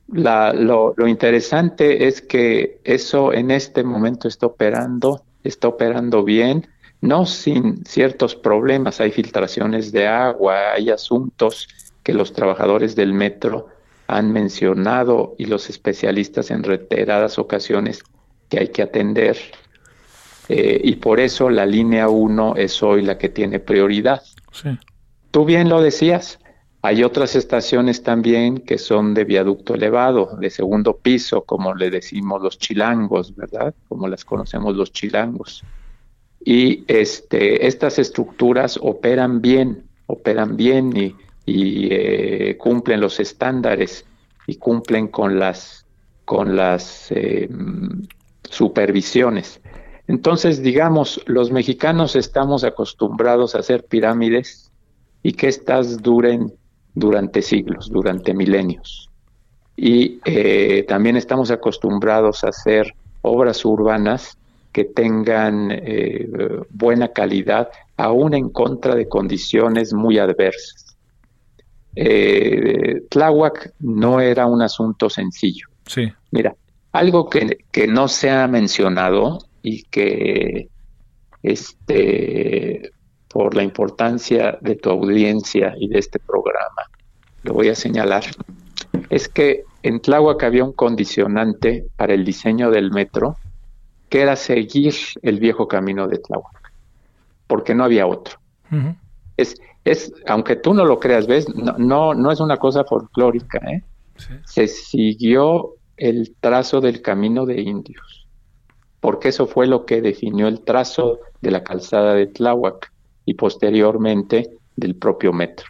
lo, lo, interesante es que eso en este momento está operando, está operando bien, no sin ciertos problemas, hay filtraciones de agua, hay asuntos que los trabajadores del metro han mencionado y los especialistas en reiteradas ocasiones que hay que atender. Eh, y por eso la línea 1 es hoy la que tiene prioridad. Tú bien lo decías, hay otras estaciones también que son de viaducto elevado, de segundo piso, como le decimos los chilangos, ¿verdad? Como las conocemos los chilangos y este, estas estructuras operan bien, operan bien y, eh, cumplen los estándares y cumplen con las, con las eh, supervisiones. Entonces, digamos, los mexicanos estamos acostumbrados a hacer pirámides y que éstas duren durante siglos, durante milenios. Y eh, también estamos acostumbrados a hacer obras urbanas que tengan eh, buena calidad, aún en contra de condiciones muy adversas. Eh, Tláhuac no era un asunto sencillo. Sí. Mira, algo que, que no se ha mencionado y que este por la importancia de tu audiencia y de este programa, lo voy a señalar, es que en Tláhuac había un condicionante para el diseño del metro que era seguir el viejo camino de Tláhuac, porque no había otro. Es, es, aunque tú no lo creas, ves, no, no, es una cosa folclórica, ¿eh? Se siguió el trazo del camino de indios, porque eso fue lo que definió el trazo de la calzada de Tláhuac y posteriormente del propio metro.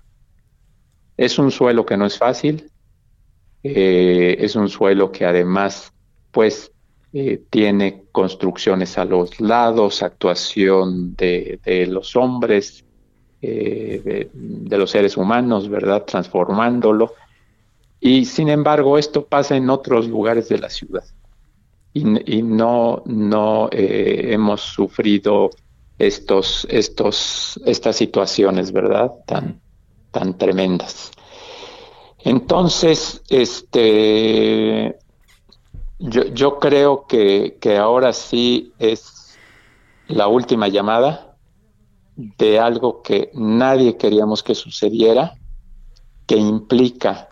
Es un suelo que no es fácil, eh, es un suelo que además, pues, eh, tiene construcciones a los lados, actuación de, los hombres, eh, de, los seres humanos, ¿verdad? Transformándolo. Y sin embargo, esto pasa en otros lugares de la ciudad. Y, no, no eh, hemos sufrido estos, estos, estas situaciones, ¿verdad? Tan, tan tremendas. Entonces, este, yo, yo creo que, que ahora sí es la última llamada de algo que nadie queríamos que sucediera, que implica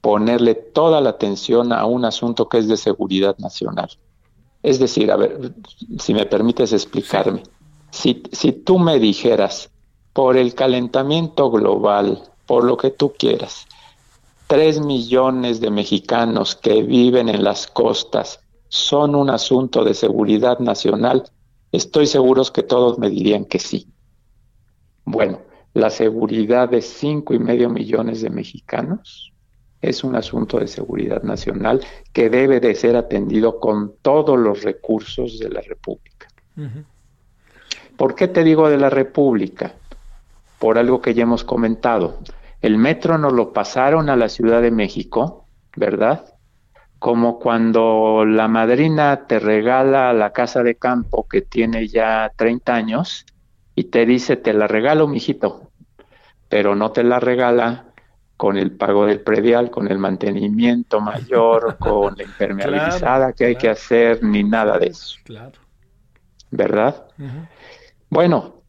ponerle toda la atención a un asunto que es de seguridad nacional. Es decir, a ver, si me permites explicarme, si, tú me dijeras, por el calentamiento global, por lo que tú quieras, Tres millones de mexicanos que viven en las costas son un asunto de seguridad nacional, estoy seguro que todos me dirían que sí. Bueno, la seguridad de cinco y medio millones de mexicanos es un asunto de seguridad nacional que debe de ser atendido con todos los recursos de la República. ¿Por qué te digo de la República? Por algo que ya hemos comentado. El metro nos lo pasaron a la Ciudad de México, ¿verdad? Como cuando la madrina te regala la casa de campo que tiene ya 30 años y te dice, te la regalo, mijito, pero no te la regala con el pago del predial, con el mantenimiento mayor, con la impermeabilizada que hay que hacer, ni nada de eso. Claro. ¿Verdad? Bueno,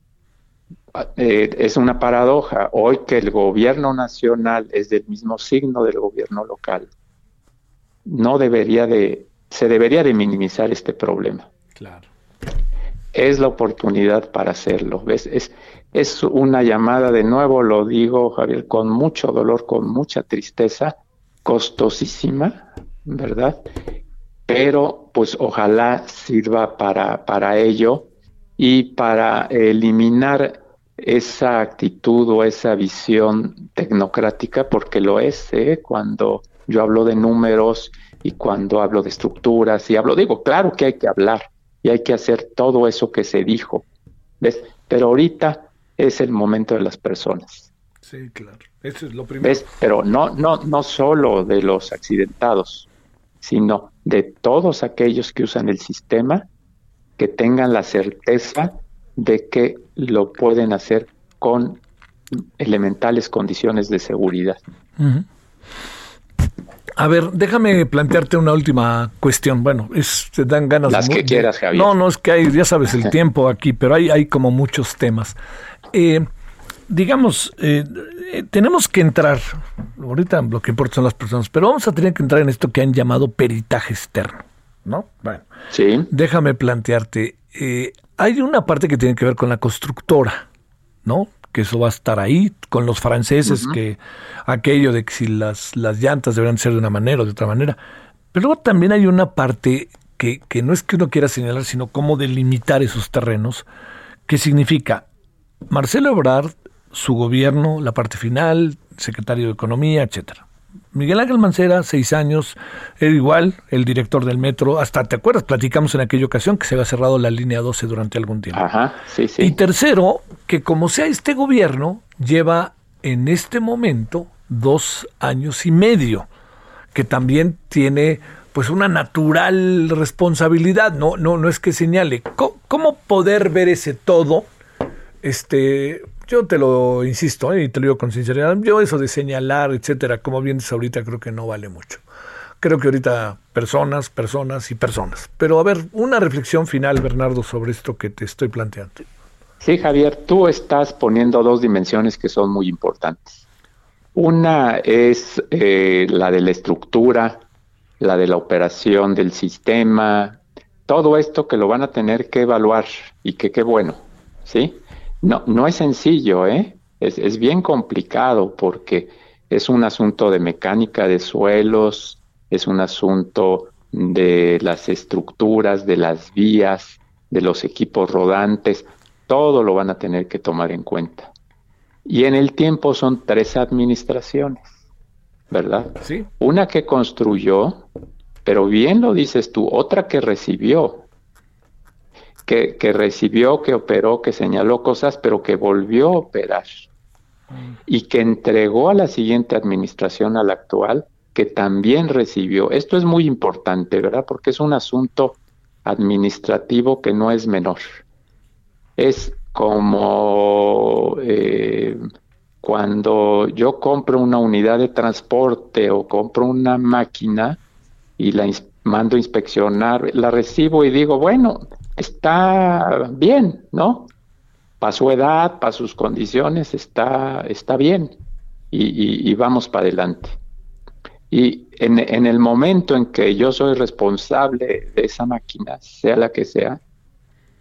eh, es una paradoja hoy que el gobierno nacional es del mismo signo del gobierno local. No debería de, se debería de minimizar este problema. Claro. Es la oportunidad para hacerlo. ¿Ves? Es, es una llamada, de nuevo lo digo, Javier, con mucho dolor, con mucha tristeza, costosísima, ¿verdad? Pero pues ojalá sirva para, para ello y para eliminar esa actitud o esa visión tecnocrática, porque lo es, ¿eh? cuando yo hablo de números y cuando hablo de estructuras y hablo, digo, claro que hay que hablar y hay que hacer todo eso que se dijo, ¿ves? Pero ahorita es el momento de las personas. Sí, claro. Eso es lo primero. Pero no, no, no solo de los accidentados, sino de todos aquellos que usan el sistema, que tengan la certeza de que lo pueden hacer con elementales condiciones de seguridad. A ver, déjame plantearte una última cuestión. Bueno, es, te dan ganas Las que quieras, Javier. No, no, es que hay, ya sabes, el tiempo aquí, pero hay, hay como muchos temas. Eh, digamos, eh, eh, tenemos que entrar, ahorita lo que importa son las personas, pero vamos a tener que entrar en esto que han llamado peritaje externo, ¿no? Bueno, sí. déjame plantearte, hay una parte que tiene que ver con la constructora, ¿no? Que eso va a estar ahí, con los franceses, que aquello de que si las, las llantas deberán ser de una manera o de otra manera. Pero luego también hay una parte que, que no es que uno quiera señalar, sino cómo delimitar esos terrenos, que significa Marcelo Ebrard su gobierno, la parte final, secretario de Economía, etcétera. Miguel Ángel Mancera, seis años, era igual, el director del metro, hasta, ¿te acuerdas? Platicamos en aquella ocasión que se había cerrado la línea 12 durante algún tiempo. Ajá, sí, sí. Y tercero, que como sea este gobierno, lleva en este momento dos años y medio, que también tiene pues una natural responsabilidad, no, no, no es que señale. ¿Cómo, cómo poder ver ese todo? Este, yo te lo insisto ¿eh? y te lo digo con sinceridad. Yo eso de señalar, etcétera, como bien dices ahorita, creo que no vale mucho. Creo que ahorita personas, personas y personas. Pero a ver, una reflexión final, Bernardo, sobre esto que te estoy planteando. Sí, Javier, tú estás poniendo dos dimensiones que son muy importantes. Una es eh, la de la estructura, la de la operación del sistema, todo esto que lo van a tener que evaluar y que qué bueno, ¿sí? No, no es sencillo, ¿eh? Es, es bien complicado porque es un asunto de mecánica de suelos, es un asunto de las estructuras, de las vías, de los equipos rodantes, todo lo van a tener que tomar en cuenta. Y en el tiempo son tres administraciones, ¿verdad? Sí. Una que construyó, pero bien lo dices tú, otra que recibió, que, recibió, que operó, que señaló cosas, pero que volvió a operar y que entregó a la siguiente administración, a la actual, que también recibió. Esto es muy importante, ¿verdad? Porque es un asunto administrativo que no es menor. Es como eh, cuando yo compro una unidad de transporte o compro una máquina y la mando a inspeccionar, la recibo y digo, bueno, está bien, ¿no? Para su edad, para sus condiciones, está, está bien. Y, vamos para adelante. Y en, en, el momento en que yo soy responsable de esa máquina, sea la que sea,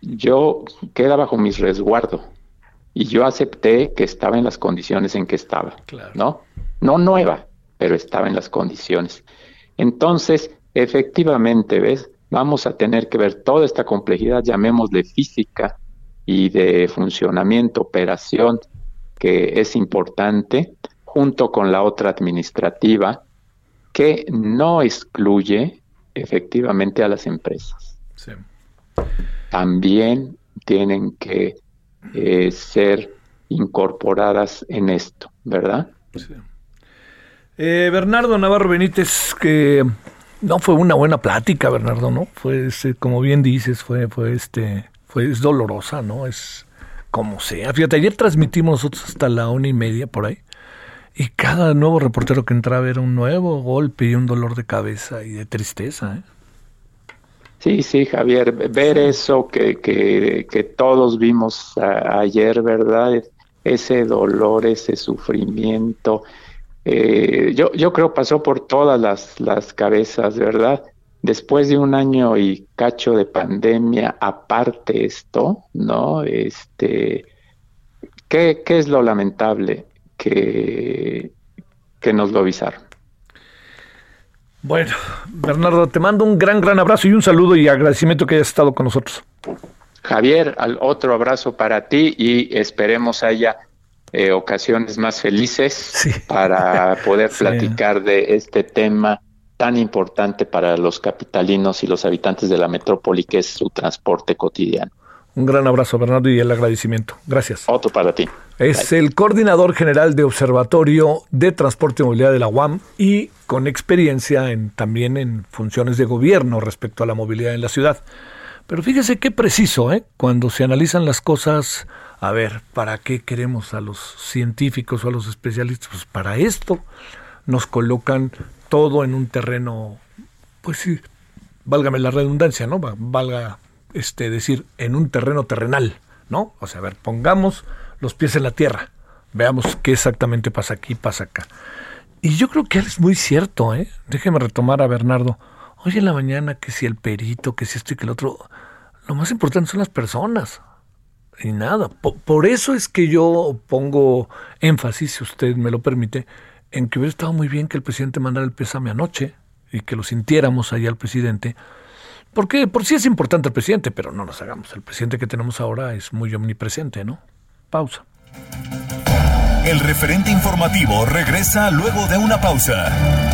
yo queda bajo mis resguardo. Y yo acepté que estaba en las condiciones en que estaba, ¿no? No nueva, pero estaba en las condiciones. Entonces, efectivamente, ¿ves? Vamos a tener que ver toda esta complejidad, llamémosle física y de funcionamiento, operación, que es importante, junto con la otra administrativa, que no excluye efectivamente a las empresas. También tienen que eh, ser incorporadas en esto, ¿verdad? Eh, Bernardo Navarro Benítez, que no, fue una buena plática, Bernardo, ¿no? Fue, este, como bien dices, fue, fue este, fue, es dolorosa, ¿no? Es como sea. Fíjate, ayer transmitimos nosotros hasta la una y media por ahí. Y cada nuevo reportero que entraba era un nuevo golpe y un dolor de cabeza y de tristeza, ¿eh? Sí, sí, Javier, ver eso que, que, que todos vimos ayer, ¿verdad? Ese dolor, ese sufrimiento, eh, yo, yo creo pasó por todas las, las cabezas, ¿verdad? Después de un año y cacho de pandemia, aparte esto, ¿no? Este, ¿qué, qué es lo lamentable? Que, que nos lo avisaron. Bueno, Bernardo, te mando un gran, gran abrazo y un saludo y agradecimiento que hayas estado con nosotros. Javier, al otro abrazo para ti y esperemos haya eh, ocasiones más felices para poder platicar de este tema tan importante para los capitalinos y los habitantes de la metrópoli que es su transporte cotidiano. Un gran abrazo, Bernardo, y el agradecimiento. Gracias. Otro para ti. Es el coordinador general de Observatorio de Transporte y Movilidad de la UAM y con experiencia en, también en funciones de gobierno respecto a la movilidad en la ciudad. Pero fíjese qué preciso, ¿eh? Cuando se analizan las cosas, a ver, ¿para qué queremos a los científicos o a los especialistas? Pues para esto nos colocan todo en un terreno, pues sí, válgame la redundancia, ¿no? Valga este, decir, en un terreno terrenal, ¿no? O sea, a ver, pongamos los pies en la tierra, veamos qué exactamente pasa aquí, pasa acá. Y yo creo que es muy cierto, ¿eh? Déjeme retomar a Bernardo. Hoy en la mañana, que si el perito, que si esto y que el otro, lo más importante son las personas. Y nada, por, por eso es que yo pongo énfasis, si usted me lo permite, en que hubiera estado muy bien que el presidente mandara el pésame anoche y que lo sintiéramos allá al presidente, porque por sí es importante el presidente, pero no nos hagamos. El presidente que tenemos ahora es muy omnipresente, ¿no? Pausa. El referente informativo regresa luego de una pausa.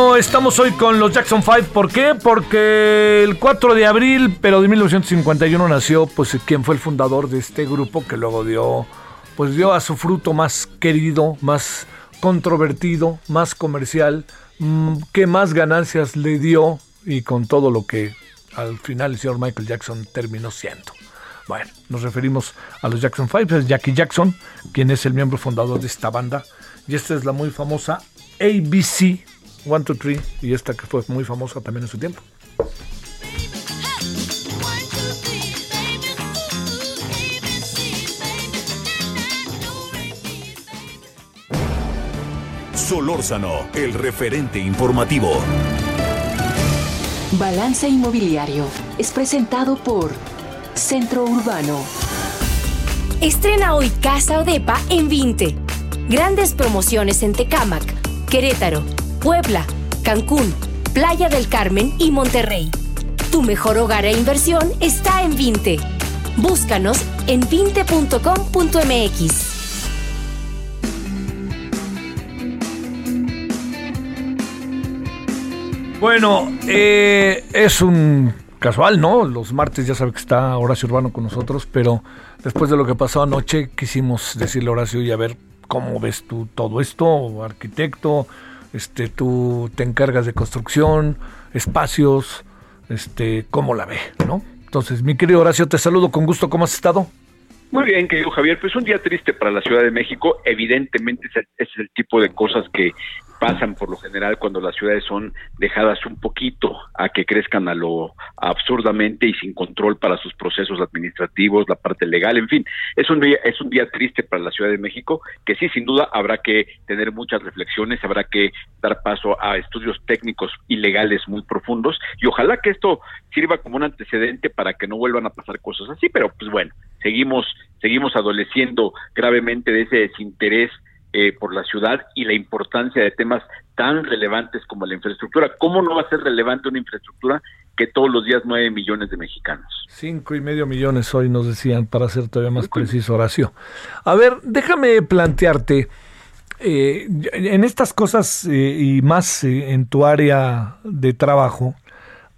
Estamos hoy con los Jackson 5. ¿Por qué? Porque el 4 de abril, pero de 1951 nació, pues, quien fue el fundador de este grupo que luego dio, pues, dio a su fruto más querido, más controvertido, más comercial, mm, que más ganancias le dio y con todo lo que al final el señor Michael Jackson terminó siendo. Bueno, nos referimos a los Jackson 5, es Jackie Jackson, quien es el miembro fundador de esta banda. Y esta es la muy famosa ABC One, Two, Three y esta que fue muy famosa también en su tiempo. Solórzano, el referente informativo. Balance Inmobiliario es presentado por Centro Urbano. Estrena hoy Casa Odepa en 20. Grandes promociones en Tecámac, Querétaro, Puebla, Cancún, Playa del Carmen y Monterrey. Tu mejor hogar e inversión está en Vinte. Búscanos en vinte.com.mx. Bueno, eh, es un casual, ¿no? Los martes ya sabe que está Horacio Urbano con nosotros, pero después de lo que pasó anoche quisimos decirle a Horacio y a ver cómo ves tú todo esto, arquitecto, este, tú te encargas de construcción, espacios, este, cómo la ve, ¿no? Entonces, mi querido Horacio, te saludo con gusto, ¿cómo has estado? Muy bien, querido Javier, pues un día triste para la Ciudad de México, evidentemente es es el tipo de cosas que pasan por lo general cuando las ciudades son dejadas un poquito a que crezcan a lo absurdamente y sin control para sus procesos administrativos, la parte legal, en fin, es un día es un día triste para la Ciudad de México que sí sin duda habrá que tener muchas reflexiones, habrá que dar paso a estudios técnicos y legales muy profundos y ojalá que esto sirva como un antecedente para que no vuelvan a pasar cosas así, pero pues bueno, seguimos seguimos adoleciendo gravemente de ese desinterés eh, por la ciudad y la importancia de temas tan relevantes como la infraestructura. ¿Cómo no va a ser relevante una infraestructura que todos los días nueve millones de mexicanos? Cinco y medio millones hoy nos decían, para ser todavía más preciso, Horacio. A ver, déjame plantearte, eh, en estas cosas eh, y más en tu área de trabajo,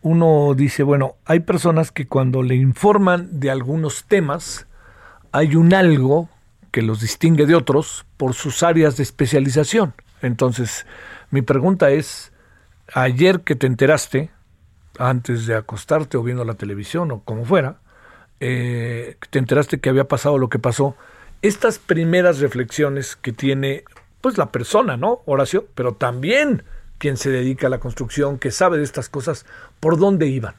uno dice, bueno, hay personas que cuando le informan de algunos temas, hay un algo que los distingue de otros por sus áreas de especialización. Entonces, mi pregunta es, ayer que te enteraste, antes de acostarte o viendo la televisión o como fuera, eh, te enteraste que había pasado lo que pasó, estas primeras reflexiones que tiene pues la persona, ¿no, Horacio? Pero también quien se dedica a la construcción, que sabe de estas cosas, ¿por dónde iban?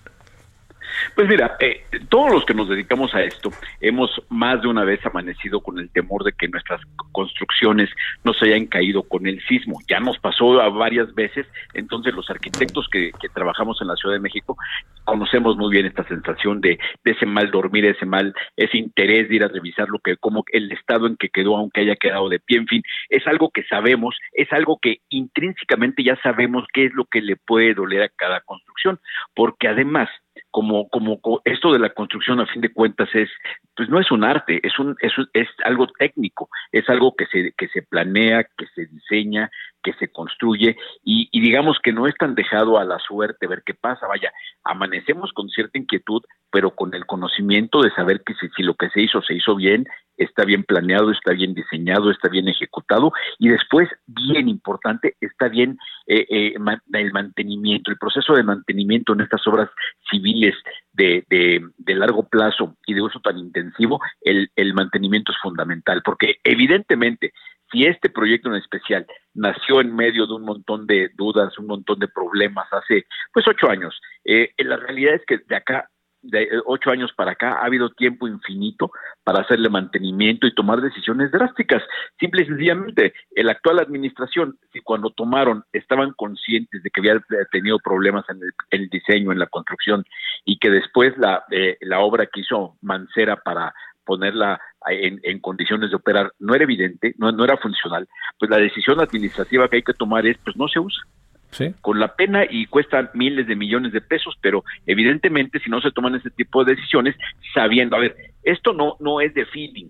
Pues mira, eh, todos los que nos dedicamos a esto hemos más de una vez amanecido con el temor de que nuestras construcciones no se hayan caído con el sismo. Ya nos pasó a varias veces, entonces los arquitectos que, trabajamos en la Ciudad de México conocemos muy bien esta sensación de, ese mal dormir, ese mal, ese interés de ir a revisar lo que, como el estado en que quedó, aunque haya quedado de pie, en fin, es algo que sabemos, es algo que intrínsecamente ya sabemos qué es lo que le puede doler a cada construcción, porque además como, como esto de la construcción a fin de cuentas es, pues no es un arte, es un, es, es algo técnico, es algo que se, que se planea, que se diseña, que se construye y, digamos que no es tan dejado a la suerte ver qué pasa. Vaya, amanecemos con cierta inquietud, pero con el conocimiento de saber que si, lo que se hizo se hizo bien, está bien planeado, está bien diseñado, está bien ejecutado y después, bien importante, está bien eh, eh, el mantenimiento, el proceso de mantenimiento en estas obras civiles de, de, largo plazo y de uso tan intensivo, el mantenimiento es fundamental, porque evidentemente si este proyecto en especial nació en medio de un montón de dudas, un montón de problemas hace pues ocho años, eh, la realidad es que de acá de ocho años para acá ha habido tiempo infinito para hacerle mantenimiento y tomar decisiones drásticas. Simple y sencillamente, la actual administración, si cuando tomaron estaban conscientes de que había tenido problemas en el, diseño, en la construcción, y que después la, eh, la obra que hizo Mancera para ponerla en, condiciones de operar no era evidente, no, no era funcional, pues la decisión administrativa que hay que tomar es, pues no se usa. ¿Sí? Con la pena y cuesta miles de millones de pesos, pero evidentemente si no se toman ese tipo de decisiones, sabiendo, a ver, esto no, no es de feeling,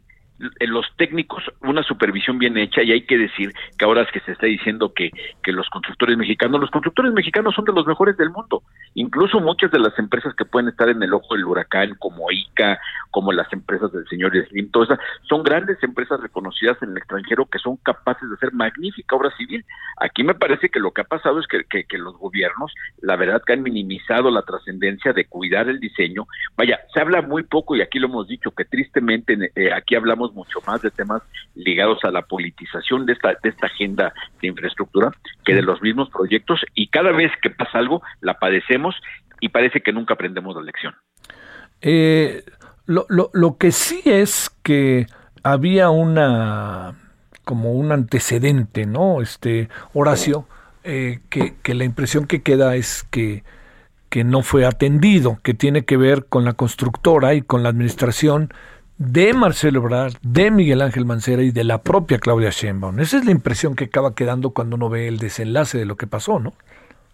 los técnicos una supervisión bien hecha y hay que decir que ahora es que se está diciendo que, que los constructores mexicanos, los constructores mexicanos son de los mejores del mundo, incluso muchas de las empresas que pueden estar en el ojo del huracán como ICA, como las empresas del señor Slim, todas esas, son grandes empresas reconocidas en el extranjero que son capaces de hacer magnífica obra civil. Aquí me parece que lo que ha pasado es que, que, los gobiernos, la verdad que han minimizado la trascendencia de cuidar el diseño. Vaya, se habla muy poco y aquí lo hemos dicho, que tristemente eh, aquí hablamos mucho más de temas ligados a la politización de esta, de esta agenda de infraestructura que de los mismos proyectos y cada vez que pasa algo la padecemos y parece que nunca aprendemos la lección. Eh, lo, lo, lo que sí es que había una como un antecedente, ¿no? Este Horacio, eh, que, que, la impresión que queda es que, que no fue atendido, que tiene que ver con la constructora y con la administración de Marcelo Ebrard, de Miguel Ángel Mancera y de la propia Claudia Sheinbaum. Esa es la impresión que acaba quedando cuando uno ve el desenlace de lo que pasó, ¿no?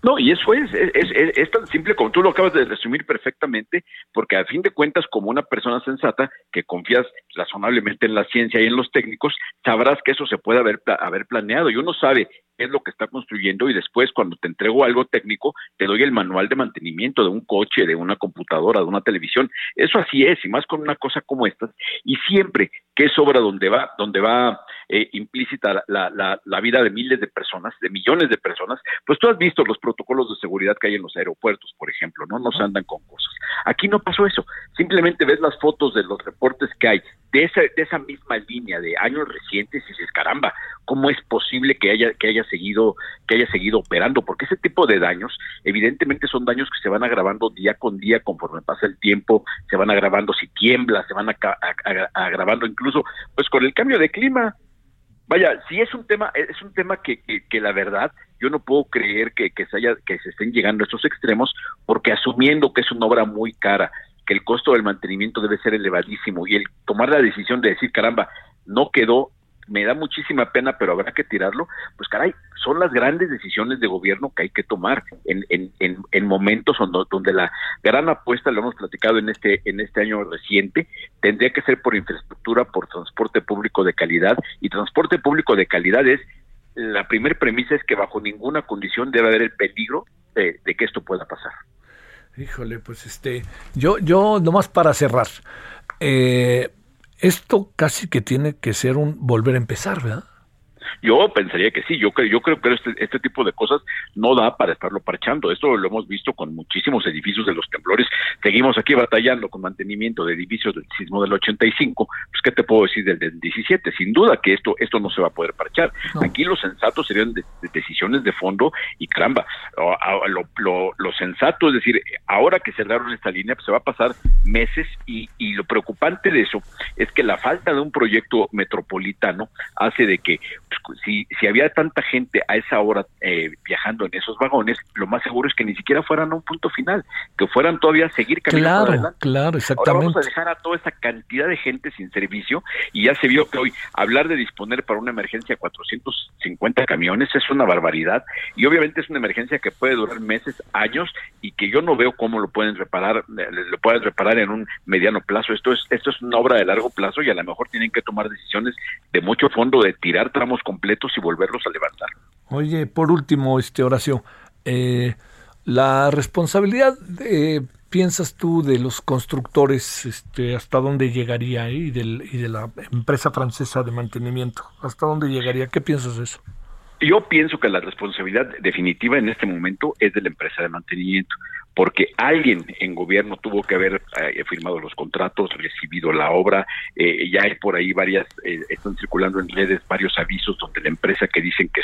No, y eso es, es, es, es, tan simple como tú lo acabas de resumir perfectamente, porque a fin de cuentas, como una persona sensata que confías razonablemente en la ciencia y en los técnicos, sabrás que eso se puede haber, haber planeado y uno sabe es lo que está construyendo y después cuando te entrego algo técnico te doy el manual de mantenimiento de un coche, de una computadora, de una televisión. Eso así es y más con una cosa como esta. Y siempre que es obra donde va, donde va eh, implícita la, la, la, vida de miles de personas, de millones de personas, pues tú has visto los protocolos de seguridad que hay en los aeropuertos, por ejemplo, ¿no? No se andan con cosas. Aquí no pasó eso. Simplemente ves las fotos de los reportes que hay de esa, de esa misma línea de años recientes y dices, caramba, ¿cómo es posible que haya, que haya seguido, que haya seguido operando? Porque ese tipo de daños, evidentemente son daños que se van agravando día con día conforme pasa el tiempo, se van agravando si tiembla, se van agravando incluso, pues con el cambio de clima. Vaya, si es un tema, es un tema que, que, la verdad yo no puedo creer que, que, se haya, que se estén llegando a estos extremos, porque asumiendo que es una obra muy cara, que el costo del mantenimiento debe ser elevadísimo y el tomar la decisión de decir, caramba, no quedó me da muchísima pena, pero habrá que tirarlo, pues caray, son las grandes decisiones de gobierno que hay que tomar en, en, en, momentos donde, la gran apuesta, lo hemos platicado en este, en este año reciente, tendría que ser por infraestructura, por transporte público de calidad, y transporte público de calidad es la primera premisa es que bajo ninguna condición debe haber el peligro de, de que esto pueda pasar. Híjole, pues este, yo, yo nomás para cerrar, eh, esto casi que tiene que ser un volver a empezar, ¿verdad? Yo pensaría que sí, yo, yo creo que este, este tipo de cosas no da para estarlo parchando. Esto lo hemos visto con muchísimos edificios de los temblores. Seguimos aquí batallando con mantenimiento de edificios del sismo del 85. Pues, ¿qué te puedo decir del, del 17? Sin duda que esto, esto no se va a poder parchar. Aquí los sensatos serían de, decisiones de fondo y caramba, lo, lo, lo, sensato es decir, ahora que cerraron esta línea, pues se va a pasar meses y, y lo preocupante de eso es que la falta de un proyecto metropolitano hace de que pues, si, si había tanta gente a esa hora eh, viajando en esos vagones, lo más seguro es que ni siquiera fueran a un punto final, que fueran todavía a seguir caminando claro, adelante. Claro, exactamente. Ahora vamos a dejar a toda esa cantidad de gente sin servicio y ya se vio que hoy hablar de disponer para una emergencia 450 camiones es una barbaridad y obviamente es una emergencia que puede durar meses, años y que yo no veo cómo lo pueden reparar, lo pueden reparar en un mediano plazo. Esto es esto es una obra de largo plazo y a lo mejor tienen que tomar decisiones de mucho fondo de tirar tramos completos y volverlos a levantar. Oye, por último, este Horacio, eh, la responsabilidad, piensas tú, de los constructores, este, hasta dónde llegaría y, del, y de la empresa francesa de mantenimiento, hasta dónde llegaría, ¿qué piensas de eso? Yo pienso que la responsabilidad definitiva en este momento es de la empresa de mantenimiento porque alguien en gobierno tuvo que haber eh, firmado los contratos, recibido la obra, eh, ya hay por ahí varias, eh, están circulando en redes varios avisos donde la empresa que dicen que,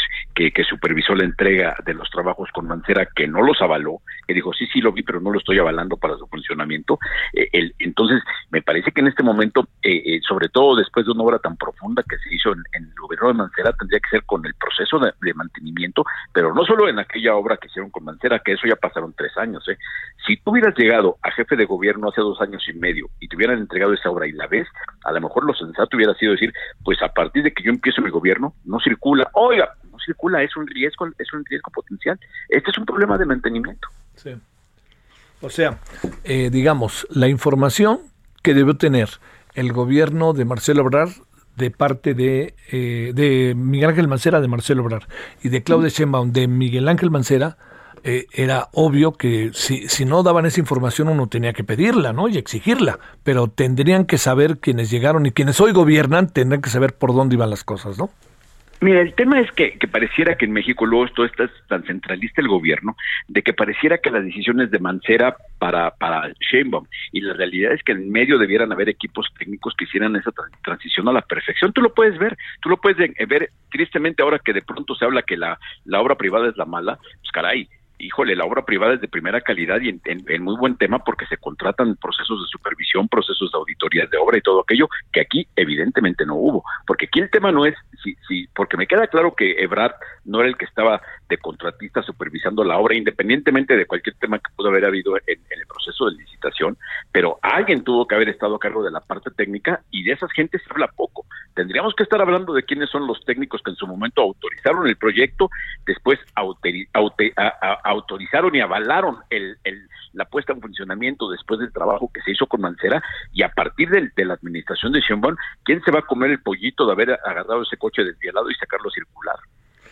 supervisó la entrega de los trabajos con Mancera, que no los avaló, que dijo, sí, sí lo vi, pero no lo estoy avalando para su funcionamiento. el, entonces, me parece que en este momento, sobre todo después de una obra tan profunda que se hizo en, el gobierno de Mancera, tendría que ser con el proceso de, de mantenimiento, pero no solo en aquella obra que hicieron con Mancera, que eso ya pasaron tres años, ¿eh? Si tú hubieras llegado a jefe de gobierno hace dos años y medio y te hubieran entregado esa obra y la ves, a lo mejor lo sensato hubiera sido decir, pues a partir de que yo empiezo mi gobierno, no circula, oiga, no circula, es un riesgo, es un riesgo potencial. Este es un problema de mantenimiento. Sí. O sea, eh, digamos, la información que debe tener el gobierno de Marcelo Obrar de parte de, eh, de Miguel Ángel Mancera de Marcelo Obrar y de Claudia Sheinbaum de Miguel Ángel Mancera eh, era obvio que si, si no daban esa información uno tenía que pedirla, ¿no? Y exigirla, pero tendrían que saber quienes llegaron y quienes hoy gobiernan tendrían que saber por dónde iban las cosas, ¿no? Mira, el tema es que, que, pareciera que en México luego esto está tan centralista el gobierno, de que pareciera que las decisiones de Mancera para, para Sheinbaum, y la realidad es que en medio debieran haber equipos técnicos que hicieran esa transición a la perfección. Tú lo puedes ver, tú lo puedes ver, tristemente ahora que de pronto se habla que la, la obra privada es la mala, pues caray, híjole, la obra privada es de primera calidad y en, muy buen tema porque se contratan procesos de supervisión, procesos de auditorías de obra y todo aquello que aquí evidentemente no hubo. Porque aquí el tema no es, si, si, porque me queda claro que Ebrard no era el que estaba de contratista supervisando la obra, independientemente de cualquier tema que pudo haber habido en, el proceso de licitación, pero alguien tuvo que haber estado a cargo de la parte técnica y de esas gentes se habla poco. Tendríamos que estar hablando de quiénes son los técnicos que en su momento autorizaron el proyecto, después autorizaron y avalaron el, la puesta en funcionamiento después del trabajo que se hizo con Mancera y a partir de, la administración de Sheinbaum, ¿quién se va a comer el pollito de haber agarrado ese coche desvielado y sacarlo circular?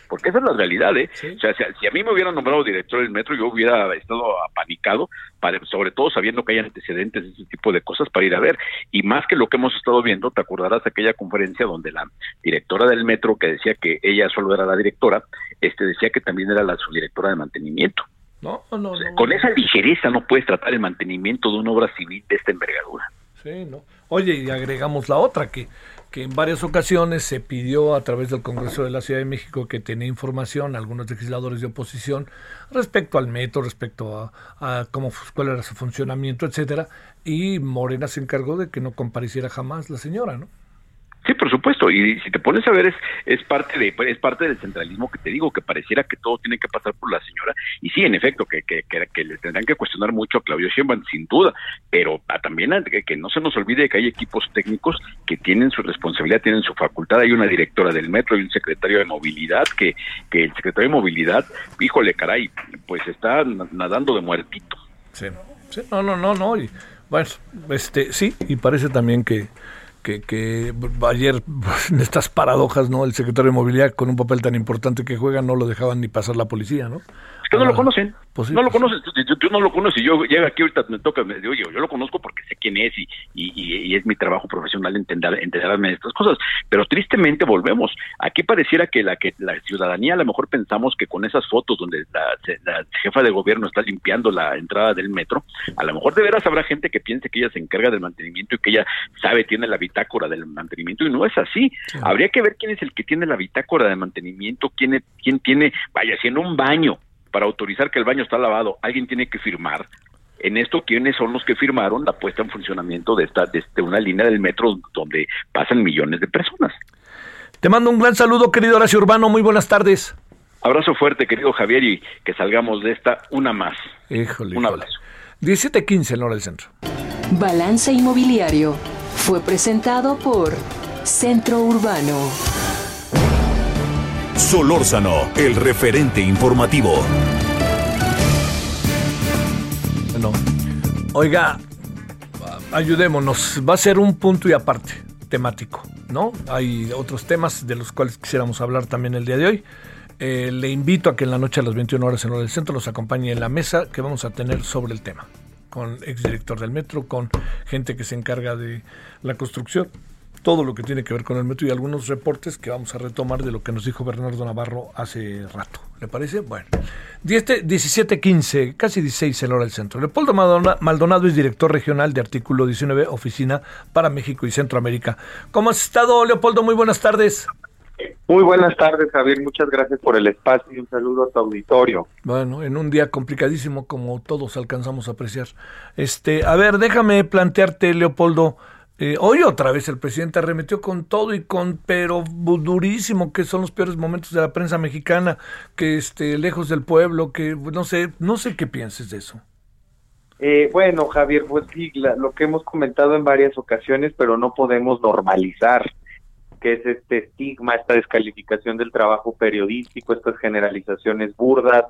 Porque esa es la realidad, ¿eh? O sea, si, a mí me hubieran nombrado director del metro, yo hubiera estado apanicado, para, sobre todo sabiendo que hay antecedentes de ese tipo de cosas para ir a ver. Y más que lo que hemos estado viendo, te acordarás de aquella conferencia donde la directora del metro, que decía que ella solo era la directora, este decía que también era la subdirectora de mantenimiento. No, no, no, con esa ligereza no puedes tratar el mantenimiento de una obra civil de esta envergadura. Sí, no. Oye, y agregamos la otra, que que en varias ocasiones se pidió a través del Congreso de la Ciudad de México que tenía información algunos legisladores de oposición respecto al metro, respecto a, cómo cuál era su funcionamiento, etcétera, y Morena se encargó de que no compareciera jamás la señora, ¿no? Sí, por supuesto. Y si te pones a ver, es, es parte de es parte del centralismo que te digo, que pareciera que todo tiene que pasar por la señora. Y sí, en efecto, que, que, que, le tendrán que cuestionar mucho a Claudio Sheinbaum, sin duda. Pero también que, no se nos olvide que hay equipos técnicos que tienen su responsabilidad, tienen su facultad. Hay una directora del metro y un secretario de movilidad que, que el secretario de movilidad, híjole, caray, pues está nadando de muertito. Sí no, no, no, no. Y, bueno, este, sí, y parece también que que, que ayer en estas paradojas, ¿no? El secretario de Movilidad con un papel tan importante que juega no lo dejaban ni pasar la policía, ¿no? No lo conocen. Pues no lo pues conocen. Tú, no lo conoces. Yo llego aquí ahorita, me toca, me digo, yo, yo lo conozco porque sé quién es y, y, es mi trabajo profesional entender, enterarme de estas cosas. Pero tristemente volvemos. Aquí pareciera que la que la ciudadanía a lo mejor pensamos que con esas fotos donde la, jefa de gobierno está limpiando la entrada del metro, a lo mejor de veras habrá gente que piense que ella se encarga del mantenimiento y que ella sabe, tiene la bitácora del mantenimiento y no es así. Habría que ver quién es el que tiene la bitácora de mantenimiento, quién, quién tiene, vaya, si en un baño para autorizar que el baño está lavado, alguien tiene que firmar. En esto, ¿quiénes son los que firmaron la puesta en funcionamiento de esta de, una línea del metro donde pasan millones de personas? Te mando un gran saludo, querido Horacio Urbano. Muy buenas tardes. Abrazo fuerte, querido Javier, y que salgamos de esta una más. Híjole. Un abrazo. 17.15 en hora del centro. Balance Inmobiliario fue presentado por Centro Urbano. Solórzano, el referente informativo. Bueno, oiga, ayudémonos. Va a ser un punto y aparte temático, ¿no? Hay otros temas de los cuales quisiéramos hablar también el día de hoy. Eh, le invito a que en la noche a las 21 horas en hora del centro nos acompañe en la mesa que vamos a tener sobre el tema, con exdirector del metro, con gente que se encarga de la construcción todo lo que tiene que ver con el metro y algunos reportes que vamos a retomar de lo que nos dijo Bernardo Navarro hace rato. ¿Le parece? Bueno, 17.15, casi 16 en hora del centro. Leopoldo Maldonado es director regional de Artículo 19, Oficina para México y Centroamérica. ¿Cómo has estado, Leopoldo? Muy buenas tardes. Muy buenas tardes, Javier. Muchas gracias por el espacio y un saludo a tu auditorio. Bueno, en un día complicadísimo como todos alcanzamos a apreciar. Este, a ver, déjame plantearte, Leopoldo, eh, hoy otra vez el presidente arremetió con todo y con, pero durísimo, que son los peores momentos de la prensa mexicana, que este, lejos del pueblo, que no sé, no sé qué pienses de eso. Eh, bueno, Javier, pues sí, lo que hemos comentado en varias ocasiones, pero no podemos normalizar que es este estigma, esta descalificación del trabajo periodístico, estas generalizaciones burdas,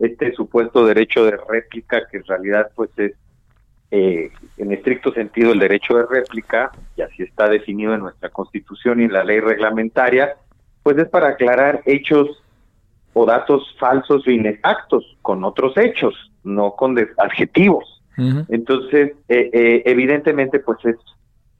este supuesto derecho de réplica que en realidad pues es eh, en estricto sentido el derecho de réplica, y así está definido en nuestra constitución y en la ley reglamentaria, pues es para aclarar hechos o datos falsos o inexactos con otros hechos, no con adjetivos. Entonces, eh, eh, evidentemente, pues es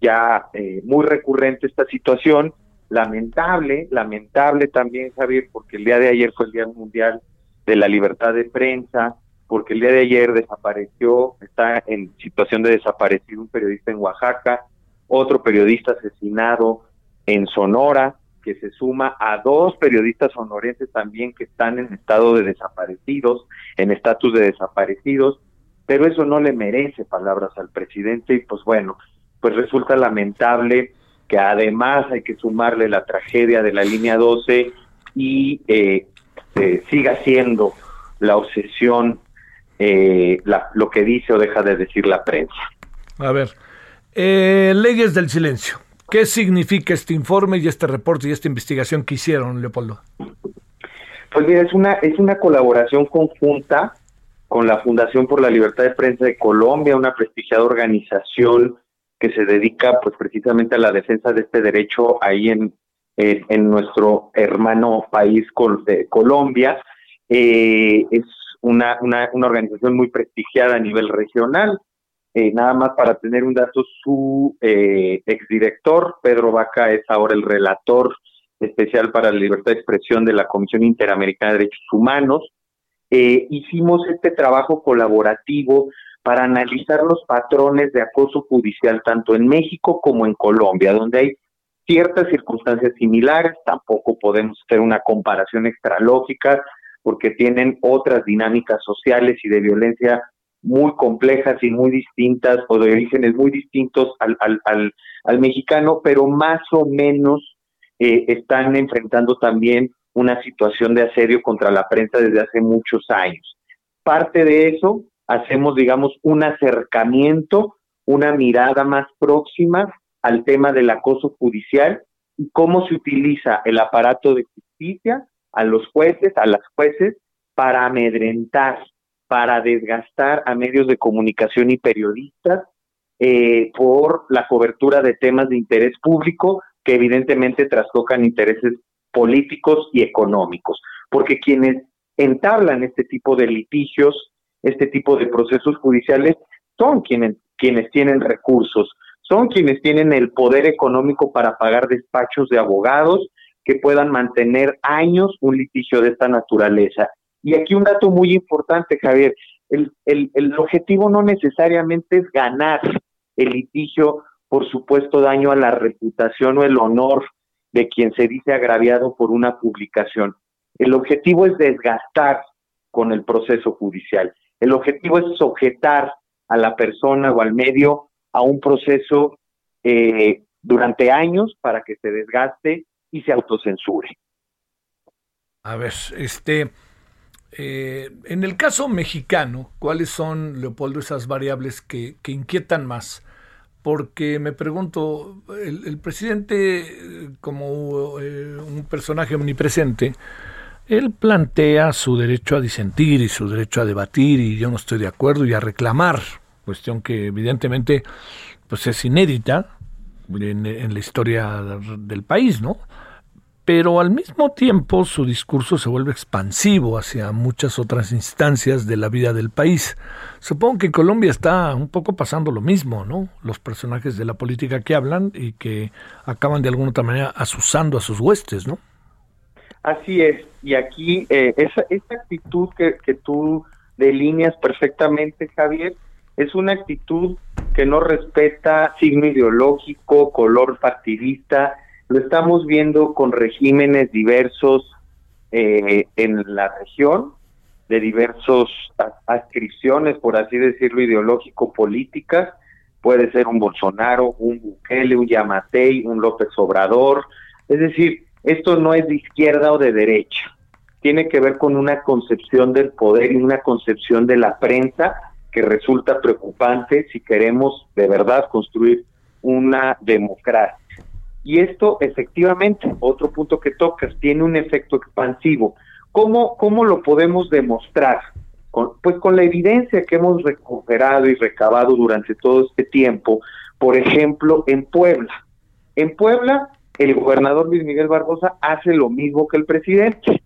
ya muy recurrente esta situación, lamentable, lamentable también, Javier, porque el día de ayer fue el Día Mundial de la Libertad de Prensa, porque el día de ayer desapareció, está en situación de desaparecido un periodista en Oaxaca, otro periodista asesinado en Sonora, que se suma a dos periodistas sonorenses también que están en estado de desaparecidos, en estatus de desaparecidos, pero eso no le merece palabras al presidente y pues bueno, pues resulta lamentable que además hay que sumarle la tragedia de la línea 12 y eh, eh, siga siendo la obsesión eh, lo que dice o deja de decir la prensa. A ver, eh, leyes del silencio. ¿Qué significa este informe y este reporte y esta investigación que hicieron, Leopoldo? Pues mira, es una, es una colaboración conjunta con la Fundación por la Libertad de Prensa de Colombia, una prestigiada organización que se dedica pues precisamente a la defensa de este derecho ahí en, en, nuestro hermano país de Colombia. Eh, es una, una, una organización muy prestigiada a nivel regional. Eh, nada más para tener un dato, su eh, exdirector, Pedro Vaca, es ahora el relator especial para la libertad de expresión de la Comisión Interamericana de Derechos Humanos. Eh, hicimos este trabajo colaborativo para analizar los patrones de acoso judicial tanto en México como en Colombia, donde hay ciertas circunstancias similares, tampoco podemos hacer una comparación extralógica, porque tienen otras dinámicas sociales y de violencia muy complejas y muy distintas o de orígenes muy distintos al, al, al, mexicano, pero más o menos eh, están enfrentando también una situación de asedio contra la prensa desde hace muchos años. Parte de eso, hacemos, digamos, un acercamiento, una mirada más próxima al tema del acoso judicial y cómo se utiliza el aparato de justicia a los jueces, a las jueces, para amedrentar, para desgastar a medios de comunicación y periodistas eh, por la cobertura de temas de interés público que evidentemente trastocan intereses políticos y económicos, porque quienes entablan este tipo de litigios, este tipo de procesos judiciales, son quienes, quienes tienen recursos, son quienes tienen el poder económico para pagar despachos de abogados que puedan mantener años un litigio de esta naturaleza. Y aquí un dato muy importante, Javier, el, el, el objetivo no necesariamente es ganar el litigio por supuesto daño a la reputación o el honor de quien se dice agraviado por una publicación. El objetivo es desgastar con el proceso judicial. El objetivo es sujetar a la persona o al medio a un proceso eh, durante años para que se desgaste y se autocensure. A ver, este, eh, en el caso mexicano, ¿cuáles son, Leopoldo, esas variables que, inquietan más? Porque me pregunto, el, presidente, como eh, un personaje omnipresente, él plantea su derecho a disentir y su derecho a debatir y yo no estoy de acuerdo y a reclamar cuestión que evidentemente pues es inédita en, la historia del país, ¿no? Pero al mismo tiempo su discurso se vuelve expansivo hacia muchas otras instancias de la vida del país. Supongo que en Colombia está un poco pasando lo mismo, ¿no? Los personajes de la política que hablan y que acaban de alguna otra manera asusando a sus huestes, ¿no? Así es, y aquí eh, esa, esa actitud que, que tú delineas perfectamente, Javier, es una actitud que no respeta signo ideológico, color partidista. Lo estamos viendo con regímenes diversos eh, en la región, de diversas adscripciones, por así decirlo, ideológico-políticas. Puede ser un Bolsonaro, un Bukele, un Yamatei, un López Obrador. Es decir, esto no es de izquierda o de derecha. Tiene que ver con una concepción del poder y una concepción de la prensa que resulta preocupante si queremos de verdad construir una democracia. Y esto efectivamente, otro punto que tocas, tiene un efecto expansivo. ¿Cómo, cómo lo podemos demostrar? pues con la evidencia que hemos recuperado y recabado durante todo este tiempo, por ejemplo, en Puebla. En Puebla, el gobernador Luis Miguel Barbosa hace lo mismo que el presidente.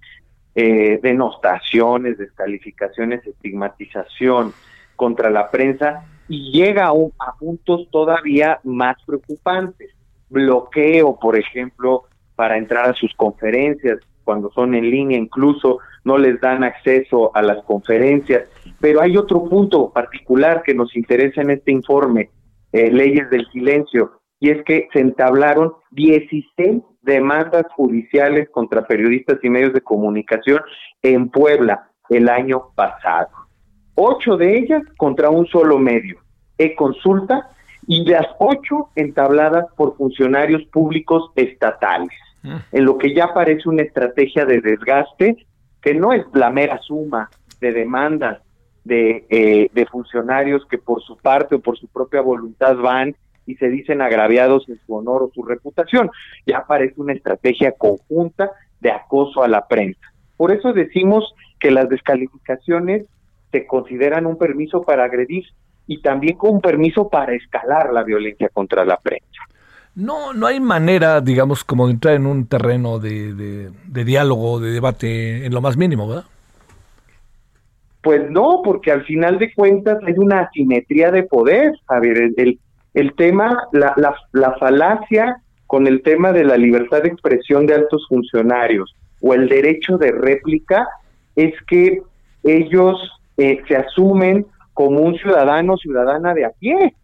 Eh, denostaciones, descalificaciones, estigmatización, contra la prensa y llega a, a puntos todavía más preocupantes. Bloqueo, por ejemplo, para entrar a sus conferencias, cuando son en línea incluso no les dan acceso a las conferencias. Pero hay otro punto particular que nos interesa en este informe, eh, leyes del silencio, y es que se entablaron 16 demandas judiciales contra periodistas y medios de comunicación en Puebla el año pasado ocho de ellas contra un solo medio, e-consulta, y las ocho entabladas por funcionarios públicos estatales, mm. en lo que ya parece una estrategia de desgaste que no es la mera suma de demandas de, eh, de funcionarios que por su parte o por su propia voluntad van y se dicen agraviados en su honor o su reputación. Ya parece una estrategia conjunta de acoso a la prensa. Por eso decimos que las descalificaciones se consideran un permiso para agredir y también como un permiso para escalar la violencia contra la prensa. No, no hay manera, digamos, como de entrar en un terreno de, de, diálogo, de debate en lo más mínimo, ¿verdad? Pues no, porque al final de cuentas hay una asimetría de poder. A ver, el, el tema, la, la, la falacia con el tema de la libertad de expresión de altos funcionarios o el derecho de réplica es que ellos eh, se asumen como un ciudadano o ciudadana de a pie,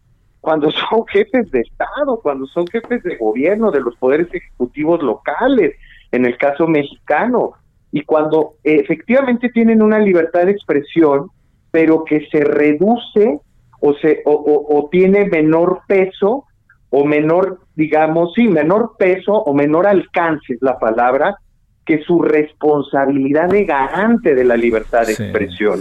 cuando son jefes de Estado, cuando son jefes de gobierno, de los poderes ejecutivos locales, en el caso mexicano, y cuando efectivamente tienen una libertad de expresión, pero que se reduce o, se, o, tiene menor peso o menor, digamos, sí, menor peso o menor alcance es la palabra, que su responsabilidad de garante de la libertad de expresión.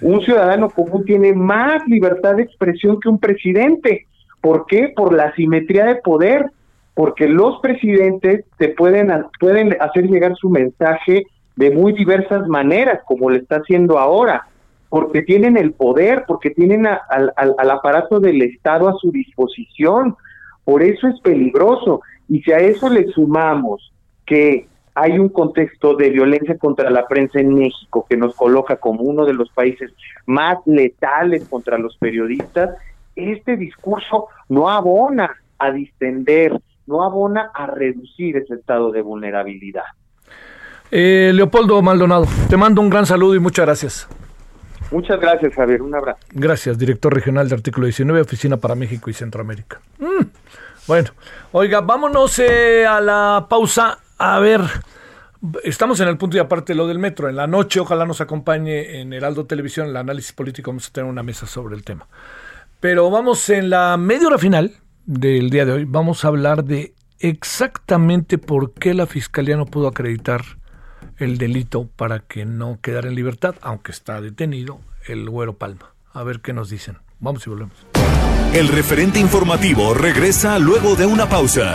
un ciudadano común tiene más libertad de expresión que un presidente. ¿Por qué? Por la simetría de poder, porque los presidentes te pueden, pueden hacer llegar su mensaje de muy diversas maneras, como lo está haciendo ahora, porque tienen el poder, porque tienen al aparato del Estado a su disposición. Por eso es peligroso. Y si a eso le sumamos que hay un contexto de violencia contra la prensa en México que nos coloca como uno de los países más letales contra los periodistas, este discurso no abona a distender, no abona a reducir ese estado de vulnerabilidad. Eh, Leopoldo Maldonado, te mando un gran saludo y muchas gracias. Muchas gracias, Javier. Un abrazo. Gracias, director regional de Artículo 19, Oficina para México y Centroamérica. Mm, bueno, oiga, vámonos eh, a la pausa. A ver, estamos en el punto y aparte lo del metro. En la noche, ojalá nos acompañe en Heraldo Televisión el análisis político. Vamos a tener una mesa sobre el tema. Pero vamos en la media hora final del día de hoy. Vamos a hablar de exactamente por qué la fiscalía no pudo acreditar el delito para que no quedara en libertad, aunque está detenido el Güero Palma. A ver qué nos dicen. Vamos y volvemos. El referente informativo regresa luego de una pausa.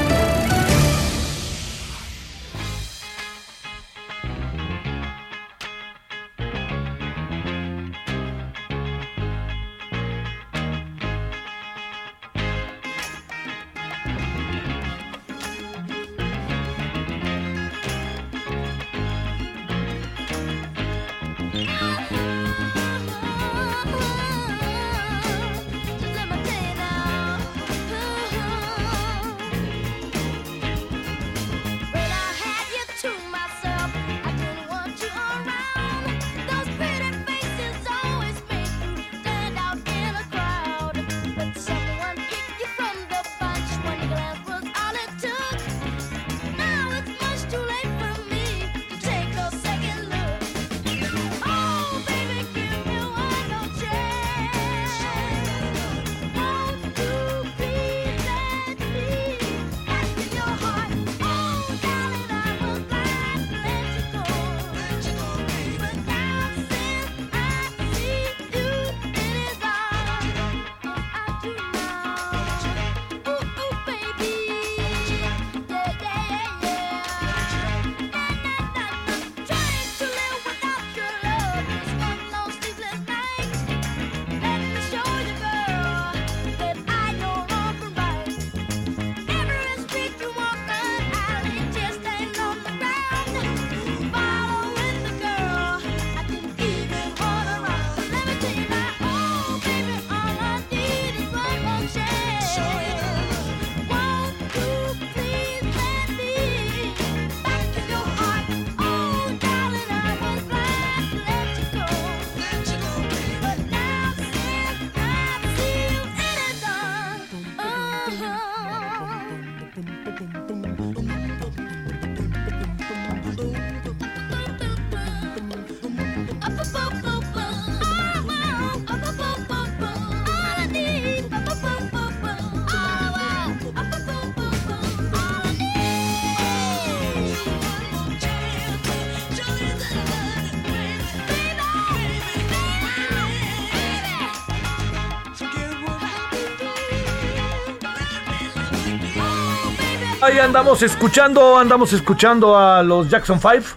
Ahí andamos escuchando, andamos escuchando a los Jackson 5.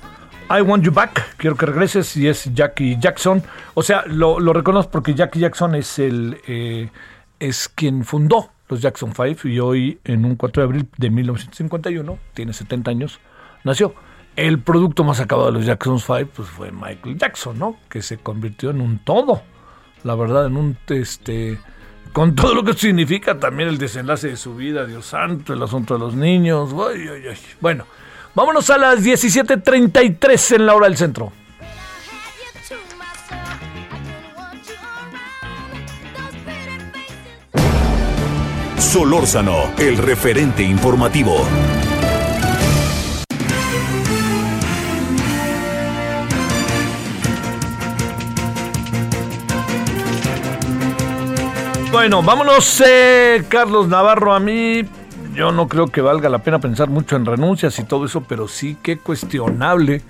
I want you back. Quiero que regreses y es Jackie Jackson. O sea, lo, reconozco porque Jackie Jackson es el eh, es quien fundó los Jackson 5 y hoy en un 4 de abril de 1951, tiene 70 años, nació. El producto más acabado de los Jackson 5 pues fue Michael Jackson, ¿no? Que se convirtió en un todo. La verdad, en un este con todo lo que significa también el desenlace de su vida, Dios santo, el asunto de los niños. Bueno, vámonos a las 17:33 en la hora del centro. Solórzano, el referente informativo. Bueno, vámonos, eh, Carlos Navarro. A mí, yo no creo que valga la pena pensar mucho en renuncias y todo eso, pero sí que cuestionable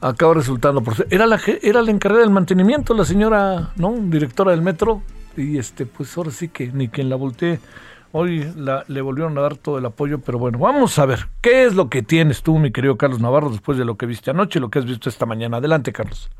acaba resultando. Por era la era la encargada del mantenimiento, la señora, ¿no? Directora del metro. Y este, pues ahora sí que ni quien la voltee. Hoy la, le volvieron a dar todo el apoyo, pero bueno, vamos a ver, ¿qué es lo que tienes tú, mi querido Carlos Navarro, después de lo que viste anoche y lo que has visto esta mañana? Adelante, Carlos.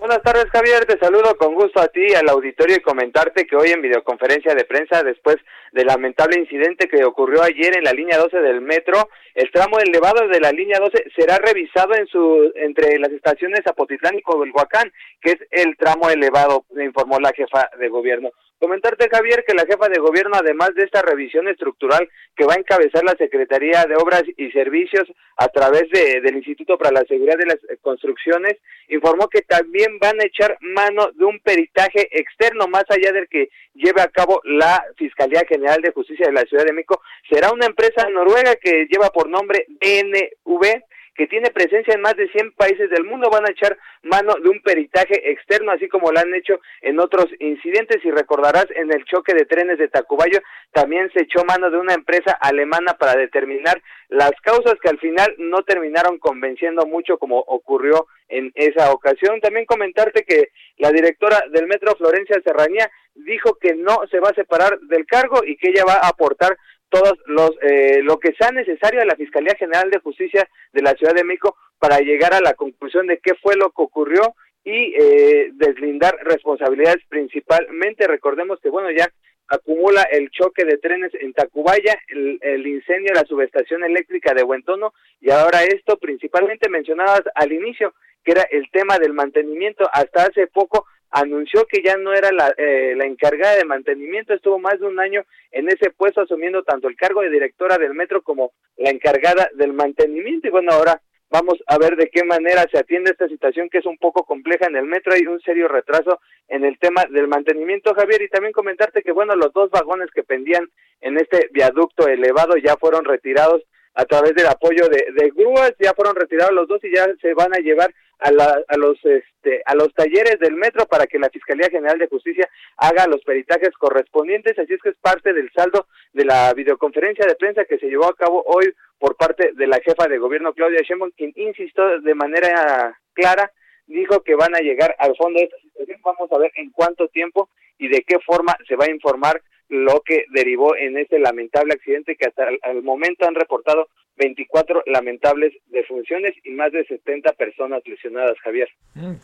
Buenas tardes, Javier. Te saludo con gusto a ti, al auditorio y comentarte que hoy en videoconferencia de prensa, después del lamentable incidente que ocurrió ayer en la línea 12 del metro, el tramo elevado de la línea 12 será revisado en su entre las estaciones Apotitlán y Covelhuacán, que es el tramo elevado, informó la jefa de gobierno. Comentarte, Javier, que la jefa de gobierno, además de esta revisión estructural que va a encabezar la Secretaría de Obras y Servicios a través de, del Instituto para la Seguridad de las Construcciones, informó que también van a echar mano de un peritaje externo, más allá del que lleve a cabo la Fiscalía General de Justicia de la Ciudad de México. Será una empresa noruega que lleva por nombre DNV que tiene presencia en más de 100 países del mundo, van a echar mano de un peritaje externo, así como lo han hecho en otros incidentes. Y recordarás, en el choque de trenes de Tacubayo, también se echó mano de una empresa alemana para determinar las causas que al final no terminaron convenciendo mucho como ocurrió en esa ocasión. También comentarte que la directora del Metro Florencia Serranía dijo que no se va a separar del cargo y que ella va a aportar todos los eh, lo que sea necesario a la Fiscalía General de Justicia de la Ciudad de México para llegar a la conclusión de qué fue lo que ocurrió y eh, deslindar responsabilidades principalmente. Recordemos que bueno ya acumula el choque de trenes en Tacubaya, el, incendio la subestación eléctrica de Buentono y ahora esto principalmente mencionadas al inicio que era el tema del mantenimiento. Hasta hace poco anunció que ya no era la, eh, la encargada de mantenimiento, estuvo más de un año en ese puesto asumiendo tanto el cargo de directora del metro como la encargada del mantenimiento. Y bueno, ahora vamos a ver de qué manera se atiende esta situación que es un poco compleja en el metro, hay un serio retraso en el tema del mantenimiento, Javier, y también comentarte que bueno, los dos vagones que pendían en este viaducto elevado ya fueron retirados a través del apoyo de, de grúas, ya fueron retirados los dos y ya se van a llevar a, la, a los este a los talleres del metro para que la Fiscalía General de Justicia haga los peritajes correspondientes, así es que es parte del saldo de la videoconferencia de prensa que se llevó a cabo hoy por parte de la jefa de gobierno Claudia Sheinbaum, quien insistió de manera clara dijo que van a llegar al fondo de esta situación. Vamos a ver en cuánto tiempo y de qué forma se va a informar lo que derivó en este lamentable accidente que hasta el, momento han reportado 24 lamentables defunciones y más de 70 personas lesionadas, Javier. Mm,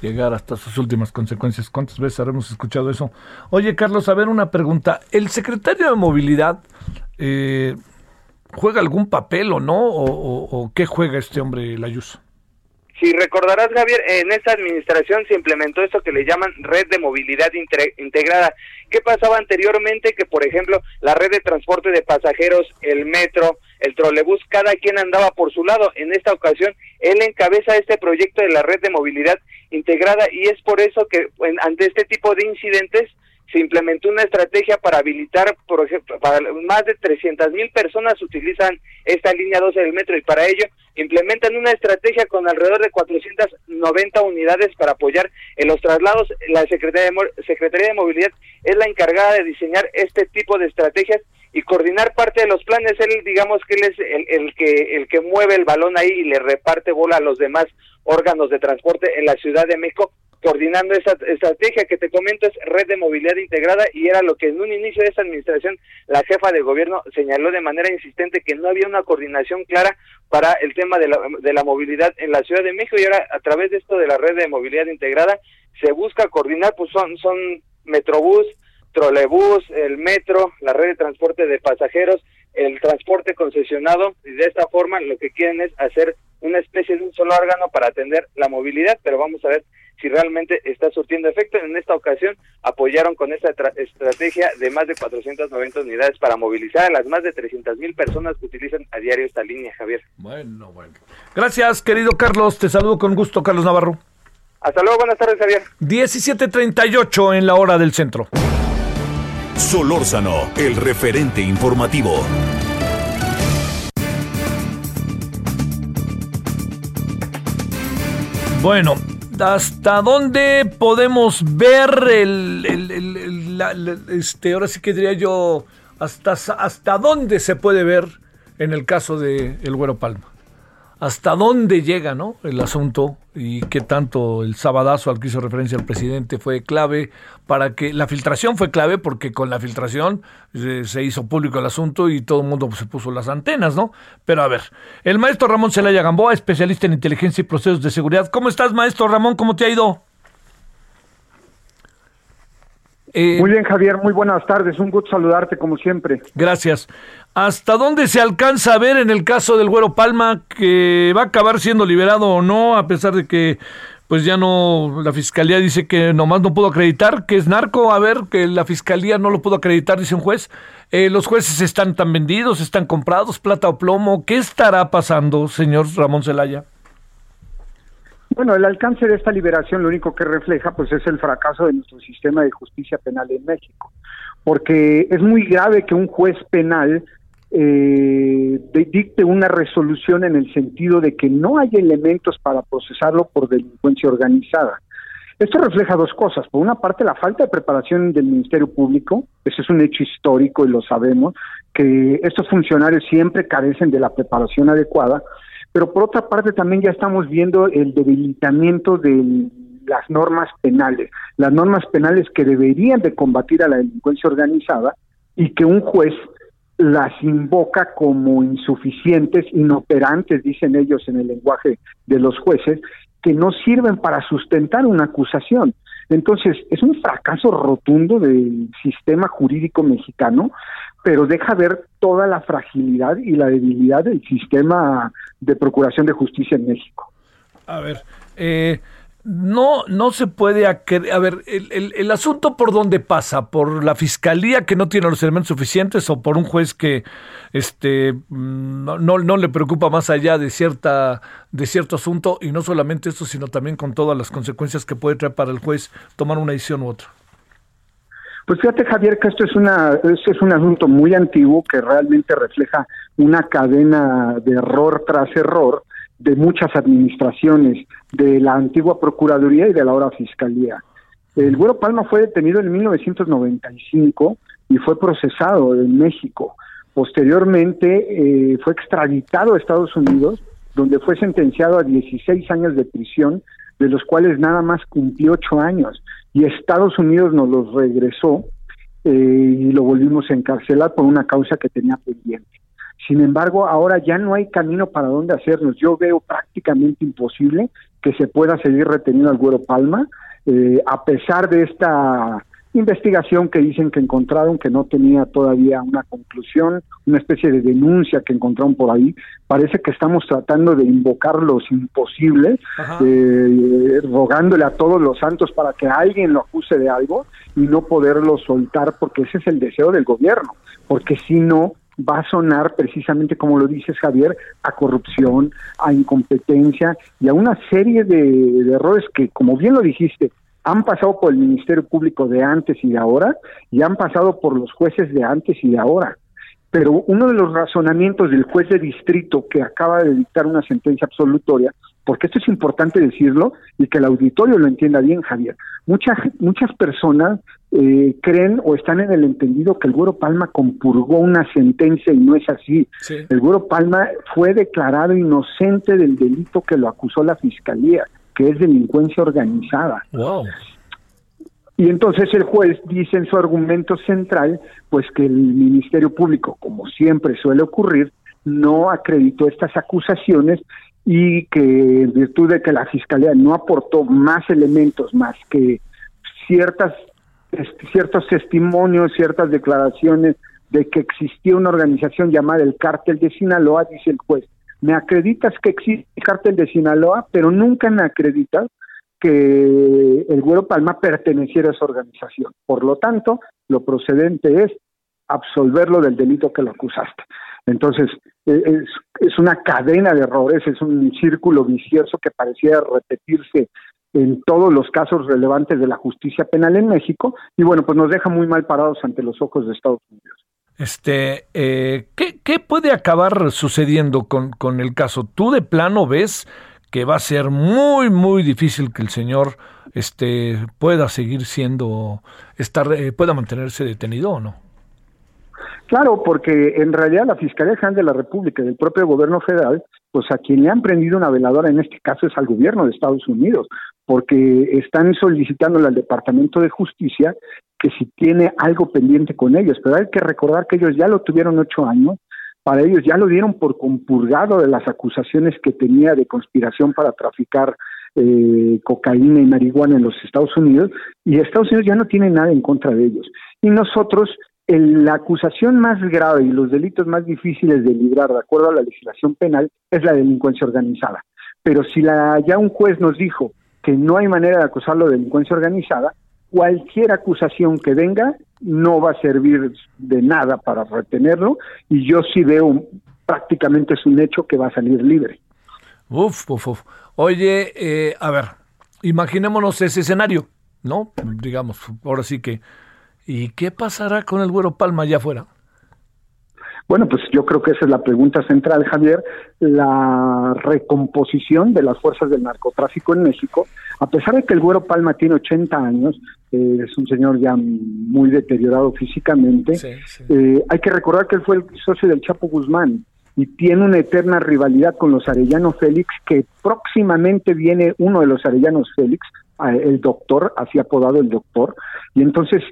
llegar hasta sus últimas consecuencias. ¿Cuántas veces habremos escuchado eso? Oye, Carlos, a ver una pregunta. ¿El secretario de Movilidad eh, juega algún papel o no? ¿O, o qué juega este hombre, Layuso? Si recordarás, Javier, en esta administración se implementó esto que le llaman red de movilidad integrada. ¿Qué pasaba anteriormente? Que, por ejemplo, la red de transporte de pasajeros, el metro, el trolebús, cada quien andaba por su lado. En esta ocasión, él encabeza este proyecto de la red de movilidad integrada y es por eso que ante este tipo de incidentes se implementó una estrategia para habilitar, por ejemplo, para más de 300 mil personas utilizan esta línea 12 del metro y para ello implementan una estrategia con alrededor de 490 unidades para apoyar en los traslados. La Secretaría de, Secretaría de Movilidad es la encargada de diseñar este tipo de estrategias y coordinar parte de los planes. Él, digamos que él es el, el que el que mueve el balón ahí y le reparte bola a los demás órganos de transporte en la Ciudad de México coordinando esa estrategia que te comento es red de movilidad integrada y era lo que en un inicio de esa administración la jefa de gobierno señaló de manera insistente que no había una coordinación clara para el tema de la, de la movilidad en la Ciudad de México y ahora a través de esto de la red de movilidad integrada se busca coordinar pues son son metrobús trolebús el metro la red de transporte de pasajeros el transporte concesionado y de esta forma lo que quieren es hacer una especie de un solo órgano para atender la movilidad, pero vamos a ver si realmente está surtiendo efecto. En esta ocasión apoyaron con esta estrategia de más de 490 unidades para movilizar a las más de 300 mil personas que utilizan a diario esta línea, Javier. Bueno, bueno. Gracias, querido Carlos. Te saludo con gusto, Carlos Navarro. Hasta luego, buenas tardes, Javier. 17.38 en la hora del centro. Solórzano, el referente informativo. Bueno, ¿hasta dónde podemos ver este, ahora sí que diría yo, hasta, hasta dónde se puede ver en el caso de El Güero Palma hasta dónde llega ¿no? el asunto y qué tanto el sabadazo al que hizo referencia el presidente fue clave para que la filtración fue clave porque con la filtración eh, se, hizo público el asunto y todo el mundo se puso las antenas, ¿no? Pero a ver, el maestro Ramón Celaya Gamboa, especialista en inteligencia y procesos de seguridad. ¿Cómo estás, maestro Ramón? ¿Cómo te ha ido? Eh, muy bien, Javier, muy buenas tardes. Un gusto saludarte como siempre. Gracias. ¿Hasta dónde se alcanza a ver en el caso del Güero Palma que va a acabar siendo liberado o no, a pesar de que pues ya no, la fiscalía dice que nomás no pudo acreditar, que es narco, a ver, que la fiscalía no lo pudo acreditar, dice un juez. Eh, los jueces están tan vendidos, están comprados, plata o plomo. ¿Qué estará pasando, señor Ramón Zelaya? Bueno, el alcance de esta liberación lo único que refleja pues es el fracaso de nuestro sistema de justicia penal en México, porque es muy grave que un juez penal eh, dicte una resolución en el sentido de que no hay elementos para procesarlo por delincuencia organizada. Esto refleja dos cosas. Por una parte, la falta de preparación del Ministerio Público, eso es un hecho histórico y lo sabemos, que estos funcionarios siempre carecen de la preparación adecuada, pero por otra parte también ya estamos viendo el debilitamiento de las normas penales, las normas penales que deberían de combatir a la delincuencia organizada y que un juez las invoca como insuficientes, inoperantes, dicen ellos en el lenguaje de los jueces, que no sirven para sustentar una acusación. Entonces, es un fracaso rotundo del sistema jurídico mexicano, pero deja ver toda la fragilidad y la debilidad del sistema de procuración de justicia en México. A ver, eh, no, no se puede. A, ver, el, el, asunto por dónde pasa, por la fiscalía que no tiene los elementos suficientes o por un juez que este mm, no, no le preocupa más allá de cierta de cierto asunto y no solamente eso, sino también con todas las consecuencias que puede traer para el juez tomar una decisión u otra. Pues fíjate Javier que esto es una esto es un asunto muy antiguo que realmente refleja una cadena de error tras error de muchas administraciones, de la antigua Procuraduría y de la ahora Fiscalía. El Güero Palma fue detenido en 1995 y fue procesado en México. Posteriormente eh, fue extraditado a Estados Unidos, donde fue sentenciado a 16 años de prisión, de los cuales nada más cumplió 8 años. Y Estados Unidos nos los regresó eh, y lo volvimos a encarcelar por una causa que tenía pendiente. Sin embargo, ahora ya no hay camino para dónde hacernos. Yo veo prácticamente imposible que se pueda seguir reteniendo al Güero Palma, eh, a pesar de esta investigación que dicen que encontraron, que no tenía todavía una conclusión, una especie de denuncia que encontraron por ahí. Parece que estamos tratando de invocar los imposibles, eh, rogándole a todos los santos para que alguien lo acuse de algo y no poderlo soltar, porque ese es el deseo del gobierno, porque si no, va a sonar precisamente como lo dices Javier, a corrupción, a incompetencia y a una serie de, errores que, como bien lo dijiste, han pasado por el Ministerio Público de antes y de ahora y han pasado por los jueces de antes y de ahora. Pero uno de los razonamientos del juez de distrito que acaba de dictar una sentencia absolutoria, porque esto es importante decirlo y que el auditorio lo entienda bien, Javier. Muchas, muchas personas eh, creen o están en el entendido que el Güero Palma compurgó una sentencia y no es así. El Güero Palma fue declarado inocente del delito que lo acusó la fiscalía, que es delincuencia organizada. Y entonces el juez dice en su argumento central, pues que el Ministerio Público, como siempre suele ocurrir, no acreditó estas acusaciones y que en virtud de que la fiscalía no aportó más elementos más que ciertas ciertos testimonios, ciertas declaraciones de que existía una organización llamada el Cártel de Sinaloa, dice el juez, me acreditas que existe el Cártel de Sinaloa, pero nunca me acreditas que el Güero Palma perteneciera a esa organización. Por lo tanto, lo procedente es absolverlo del delito que lo acusaste. Entonces, e, es, es una cadena de errores, es un círculo vicioso que parecía repetirse en todos los casos relevantes de la justicia penal en México y bueno, pues nos deja muy mal parados ante los ojos de Estados Unidos. Este, eh, ¿qué, ¿qué, puede acabar sucediendo con, con el caso? ¿Tú de plano ves que va a ser muy, muy difícil que el señor este pueda seguir siendo, estar, eh, pueda mantenerse detenido o no. Claro, porque en realidad la Fiscalía General de la República y el propio gobierno federal, pues a quien le han prendido una veladora en este caso es al gobierno de Estados Unidos, porque están solicitándole al Departamento de Justicia que si tiene algo pendiente con ellos, pero hay que recordar que ellos ya lo tuvieron ocho años, para ellos ya lo dieron por compurgado de las acusaciones que tenía de conspiración para traficar eh, cocaína y marihuana en los Estados Unidos, y Estados Unidos ya no tiene nada en contra de ellos. Y nosotros la acusación más grave y los delitos más difíciles de librar, de acuerdo a la legislación penal, es la delincuencia organizada. Pero si la, ya un juez nos dijo que no hay manera de acusarlo de delincuencia organizada, cualquier acusación que venga no va a servir de nada para retenerlo y yo sí veo prácticamente es un hecho que va a salir libre. Uf, uf, uf. Oye, eh, a ver, imaginémonos ese escenario, ¿no? Digamos, ahora sí que ¿Y qué pasará con el Güero Palma allá afuera? Bueno, pues yo creo que esa es la pregunta central, Javier. La recomposición de las fuerzas del narcotráfico en México, a pesar de que el Güero Palma tiene 80 años, eh, es un señor ya muy deteriorado físicamente, eh, hay que recordar que él fue el socio del Chapo Guzmán y tiene una eterna rivalidad con los Arellano Félix, que próximamente viene uno de los Arellanos Félix, el doctor, así apodado el doctor, y entonces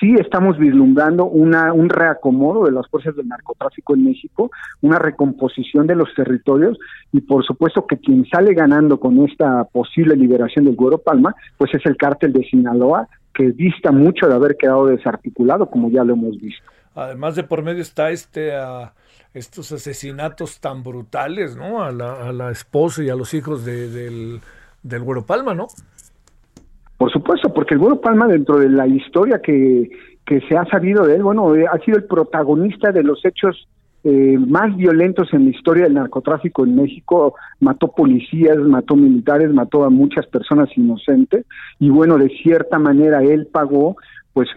sí estamos vislumbrando una, un reacomodo de las fuerzas del narcotráfico en México, una recomposición de los territorios y por supuesto que quien sale ganando con esta posible liberación del Güero Palma, pues es el cártel de Sinaloa, que dista mucho de haber quedado desarticulado, como ya lo hemos visto. Además de por medio está este estos asesinatos tan brutales, ¿no? A la, a la esposa y a los hijos de, del, del Güero Palma, ¿no? Por supuesto, porque el Güero Palma dentro de la historia que, que se ha sabido de él, bueno, eh, ha sido el protagonista de los hechos eh, más violentos en la historia del narcotráfico en México, mató policías, mató militares, mató a muchas personas inocentes. Y bueno, de cierta manera él pagó pues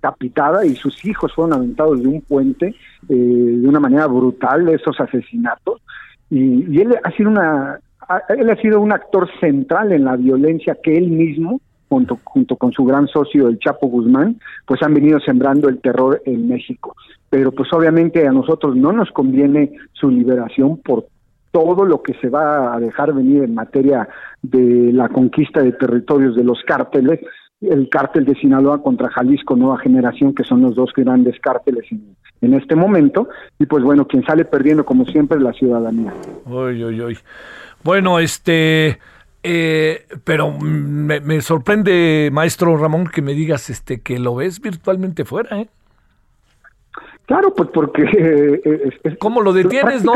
capitada y sus hijos fueron aventados de un puente eh, de una manera brutal esos asesinatos. Y él ha sido una él ha sido un actor central en la violencia que él mismo, junto, junto con su gran socio, el Chapo Guzmán, pues han venido sembrando el terror en México. Pero pues obviamente a nosotros no nos conviene su liberación por todo lo que se va a dejar venir en materia de la conquista de territorios de los cárteles, el cártel de Sinaloa contra Jalisco Nueva Generación, que son los dos grandes cárteles en, en este momento, y pues bueno, quien sale perdiendo como siempre es la ciudadanía. Uy, uy, uy. Bueno, este, eh, pero me, sorprende, maestro Ramón, que me digas este que lo ves virtualmente fuera, ¿eh? Claro, pues porque... Eh, ¿Cómo lo detienes, no?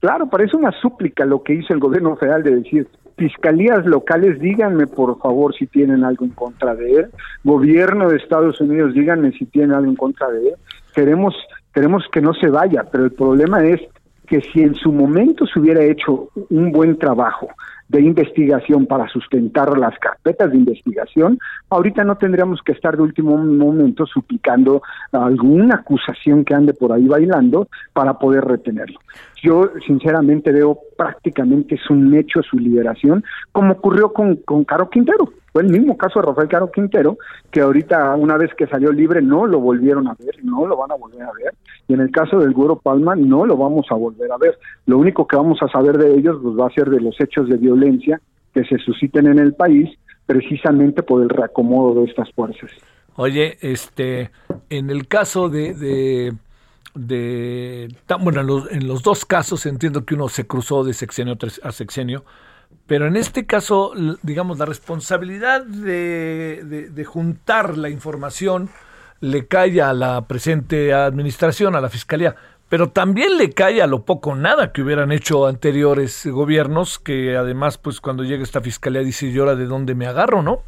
claro, parece una súplica lo que hizo el gobierno federal de decir, fiscalías locales, díganme por favor si tienen algo en contra de él, gobierno de Estados Unidos, díganme si tienen algo en contra de él, queremos, queremos que no se vaya, pero el problema es que si en su momento se hubiera hecho un buen trabajo de investigación para sustentar las carpetas de investigación, ahorita no tendríamos que estar de último momento suplicando alguna acusación que ande por ahí bailando para poder retenerlo. Yo sinceramente veo prácticamente es un hecho su liberación, como ocurrió con, con Caro Quintero. Fue el mismo caso de Rafael Caro Quintero, que ahorita una vez que salió libre no lo volvieron a ver, no lo van a volver a ver. Y en el caso del Güero Palma no lo vamos a volver a ver. Lo único que vamos a saber de ellos pues, va a ser de los hechos de violencia que se susciten en el país, precisamente por el reacomodo de estas fuerzas. Oye, este, en el caso de, de bueno, en los, en los dos casos entiendo que uno se cruzó de sexenio a sexenio, pero en este caso, digamos, la responsabilidad de, juntar la información le cae a la presente administración, a la fiscalía, pero también le cae a lo poco nada que hubieran hecho anteriores gobiernos, que además, pues cuando llega esta fiscalía dice, ¿y ahora de dónde me agarro, no?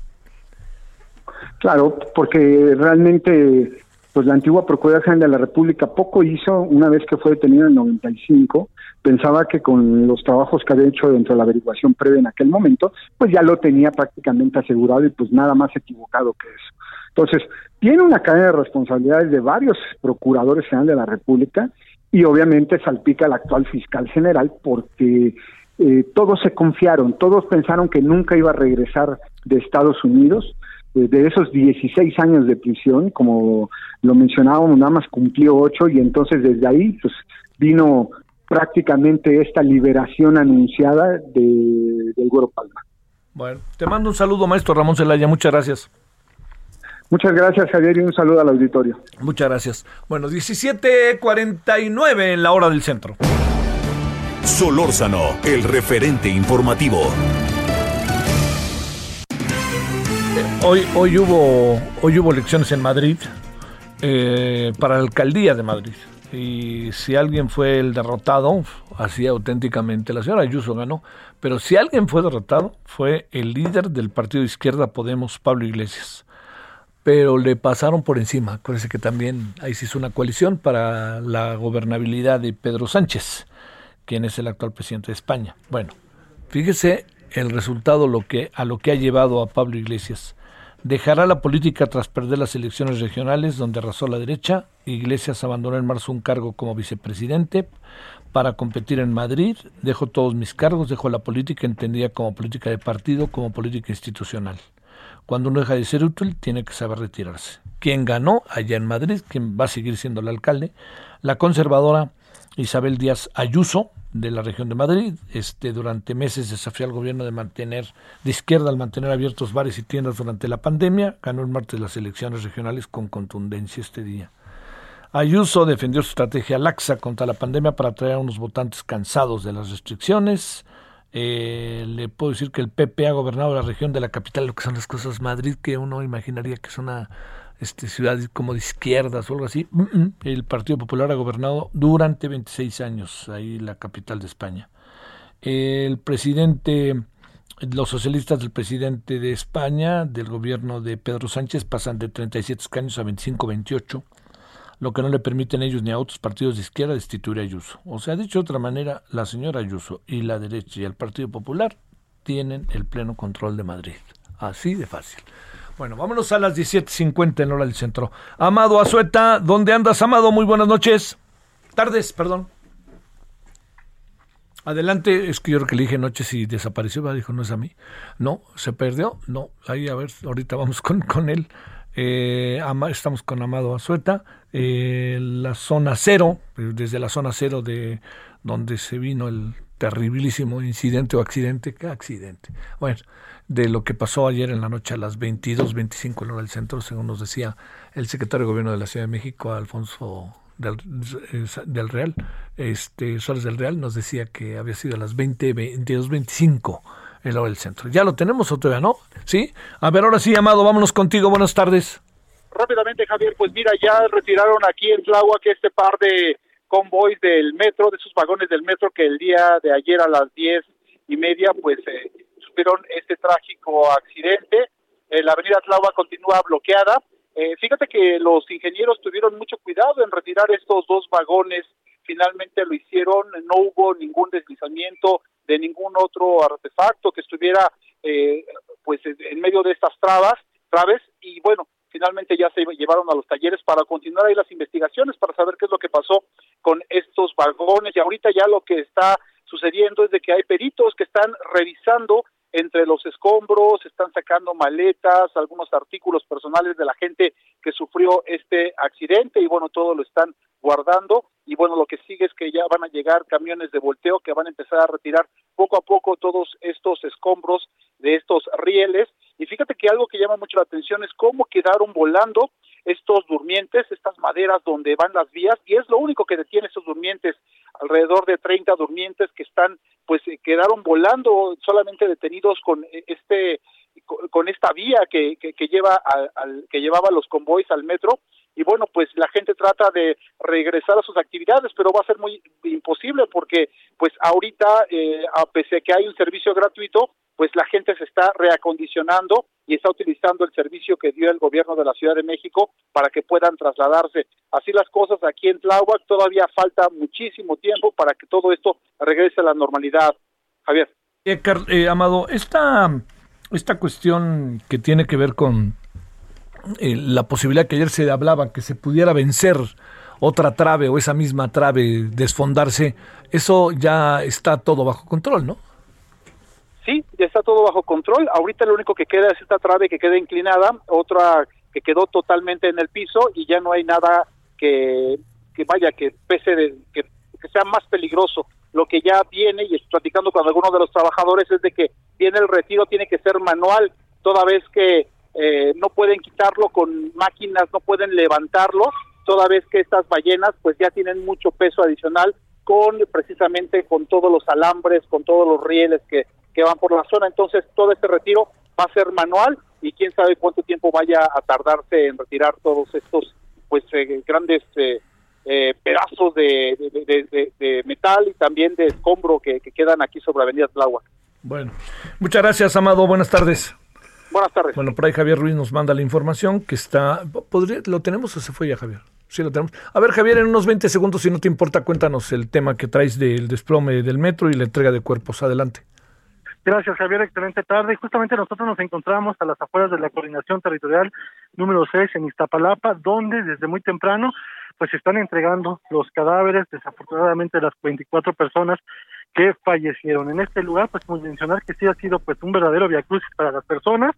Claro, porque realmente pues la antigua Procuraduría General de la República poco hizo una vez que fue detenido en el 95. Pensaba que con los trabajos que había hecho dentro de la averiguación previa en aquel momento, pues ya lo tenía prácticamente asegurado y pues nada más equivocado que eso. Entonces, tiene una cadena de responsabilidades de varios procuradores generales de la República y obviamente salpica al actual fiscal general porque eh, todos se confiaron, todos pensaron que nunca iba a regresar de Estados Unidos. De esos 16 años de prisión, como lo mencionábamos, nada más cumplió 8 y entonces desde ahí pues vino prácticamente esta liberación anunciada de, del Güero Palma. Bueno, te mando un saludo, maestro Ramón Celaya, muchas gracias. Muchas gracias, Javier, y un saludo al auditorio. Muchas gracias. Bueno, 17.49 en la hora del centro. Solórzano, el referente informativo. Hoy, hoy, hubo, hoy hubo elecciones en Madrid eh, para la alcaldía de Madrid. Y si alguien fue el derrotado, así auténticamente, la señora Ayuso ganó, pero si alguien fue derrotado, fue el líder del partido de izquierda Podemos, Pablo Iglesias pero le pasaron por encima. Acuérdense que también ahí se hizo una coalición para la gobernabilidad de Pedro Sánchez, quien es el actual presidente de España. Bueno, fíjese el resultado lo que, a lo que ha llevado a Pablo Iglesias. Dejará la política tras perder las elecciones regionales donde arrasó la derecha. Iglesias abandonó en marzo un cargo como vicepresidente para competir en Madrid. Dejo todos mis cargos, dejo la política entendida como política de partido, como política institucional. Cuando uno deja de ser útil, tiene que saber retirarse. ¿Quién ganó allá en Madrid? ¿Quién va a seguir siendo el alcalde? La conservadora Isabel Díaz Ayuso, de la región de Madrid. Este, durante meses desafió al gobierno de mantener, de izquierda, al mantener abiertos bares y tiendas durante la pandemia. Ganó el martes las elecciones regionales con contundencia este día. Ayuso defendió su estrategia laxa contra la pandemia para atraer a unos votantes cansados de las restricciones. Eh, le puedo decir que el PP ha gobernado la región de la capital, lo que son las cosas Madrid, que uno imaginaría que es una este, ciudad como de izquierdas o algo así. El Partido Popular ha gobernado durante 26 años ahí la capital de España. El presidente, los socialistas del presidente de España, del gobierno de Pedro Sánchez, pasan de 37 escaños a 25-28 lo que no le permiten ellos ni a otros partidos de izquierda destituir a Ayuso. O sea, dicho de otra manera, la señora Ayuso y la derecha y el Partido Popular tienen el pleno control de Madrid. Así de fácil. Bueno, vámonos a las 17.50 en hora del centro. Amado Azueta, ¿dónde andas, Amado? Muy buenas noches. Tardes, perdón. Adelante, es que yo creo que le dije noches y desapareció, dijo, no es a mí. No, se perdió, no, ahí a ver, ahorita vamos con, con él. Eh, estamos con Amado Azueta, eh, la zona cero, desde la zona cero de donde se vino el terribilísimo incidente o accidente, ¿qué accidente? Bueno, de lo que pasó ayer en la noche a las 22.25 en hora del centro, según nos decía el secretario de Gobierno de la Ciudad de México, Alfonso del, del Real, este Suárez del Real, nos decía que había sido a las 20, 22.25 el del centro. ¿Ya lo tenemos o todavía no? ¿Sí? A ver, ahora sí, Amado, vámonos contigo. Buenas tardes. Rápidamente, Javier, pues mira, ya retiraron aquí en que este par de convoys del metro, de esos vagones del metro que el día de ayer a las diez y media, pues eh, sufrieron este trágico accidente. Eh, la avenida Tláhuac continúa bloqueada. Eh, fíjate que los ingenieros tuvieron mucho cuidado en retirar estos dos vagones. Finalmente lo hicieron, no hubo ningún deslizamiento, de ningún otro artefacto que estuviera eh, pues en medio de estas trabas, traves y bueno, finalmente ya se llevaron a los talleres para continuar ahí las investigaciones para saber qué es lo que pasó con estos vagones y ahorita ya lo que está sucediendo es de que hay peritos que están revisando entre los escombros, están sacando maletas, algunos artículos personales de la gente que sufrió este accidente y bueno, todo lo están guardando. Y bueno, lo que sigue es que ya van a llegar camiones de volteo que van a empezar a retirar poco a poco todos estos escombros de estos rieles. Y fíjate que algo que llama mucho la atención es cómo quedaron volando estos durmientes, estas maderas donde van las vías y es lo único que detiene estos durmientes, alrededor de 30 durmientes que están pues eh, quedaron volando solamente detenidos con eh, este con esta vía que, que, lleva al, que llevaba los convoys al metro. Y bueno pues la gente trata de regresar a sus actividades pero va a ser muy imposible porque pues ahorita eh, a pesar que hay un servicio gratuito pues la gente se está reacondicionando y está utilizando el servicio que dio el gobierno de la Ciudad de México para que puedan trasladarse. Así las cosas aquí en Tláhuac todavía falta muchísimo tiempo para que todo esto regrese a la normalidad. Javier. Eh, eh, Amado, esta, esta cuestión que tiene que ver con eh, la posibilidad que ayer se hablaba que se pudiera vencer otra trave o esa misma trave desfondarse, eso ya está todo bajo control, ¿no? Sí, ya está todo bajo control. Ahorita lo único que queda es esta trave que queda inclinada, otra que quedó totalmente en el piso y ya no hay nada que, que vaya, que pese de, que, que sea más peligroso. Lo que ya viene, y estoy platicando con algunos de los trabajadores, es de que tiene el retiro, tiene que ser manual, toda vez que eh, no pueden quitarlo con máquinas, no pueden levantarlo, toda vez que estas ballenas pues ya tienen mucho peso adicional con precisamente con todos los alambres, con todos los rieles que, que van por la zona. Entonces todo este retiro va a ser manual y quién sabe cuánto tiempo vaya a tardarse en retirar todos estos pues eh, grandes eh, eh, pedazos de, de, de, de, metal y también de escombro que, que quedan aquí sobre Avenida Tláhuac. Bueno, muchas gracias, Amado. Buenas tardes. Buenas tardes. Bueno, por ahí Javier Ruiz nos manda la información que está... ¿podría, ¿Lo tenemos o se fue ya, Javier? Sí, lo tenemos. A ver, Javier, en unos 20 segundos, si no te importa, cuéntanos el tema que traes del desplome del metro y la entrega de cuerpos. Adelante. Gracias, Javier. Excelente tarde. Justamente nosotros nos encontramos a las afueras de la Coordinación Territorial número 6 en Iztapalapa, donde desde muy temprano pues se están entregando los cadáveres, desafortunadamente, de las 24 personas que fallecieron. En este lugar, pues mencionar que sí ha sido pues un verdadero viacrucis para las personas,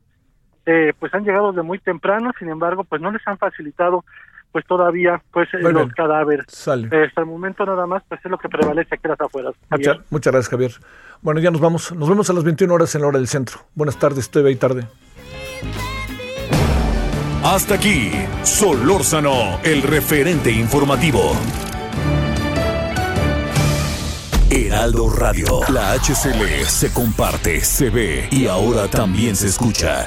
eh, pues han llegado de muy temprano, sin embargo, pues no les han facilitado pues todavía pues Muy los bien. cadáveres. Eh, hasta el momento nada más pues es lo que prevalece aquí las afueras. Mucha- muchas gracias, Javier. Bueno, ya nos vamos. Nos vemos a las 21 horas en la hora del centro. Buenas tardes, estoy ahí tarde. Hasta aquí, Solórzano, el referente informativo. Heraldo Radio, la HCL se comparte, se ve y ahora también se escucha.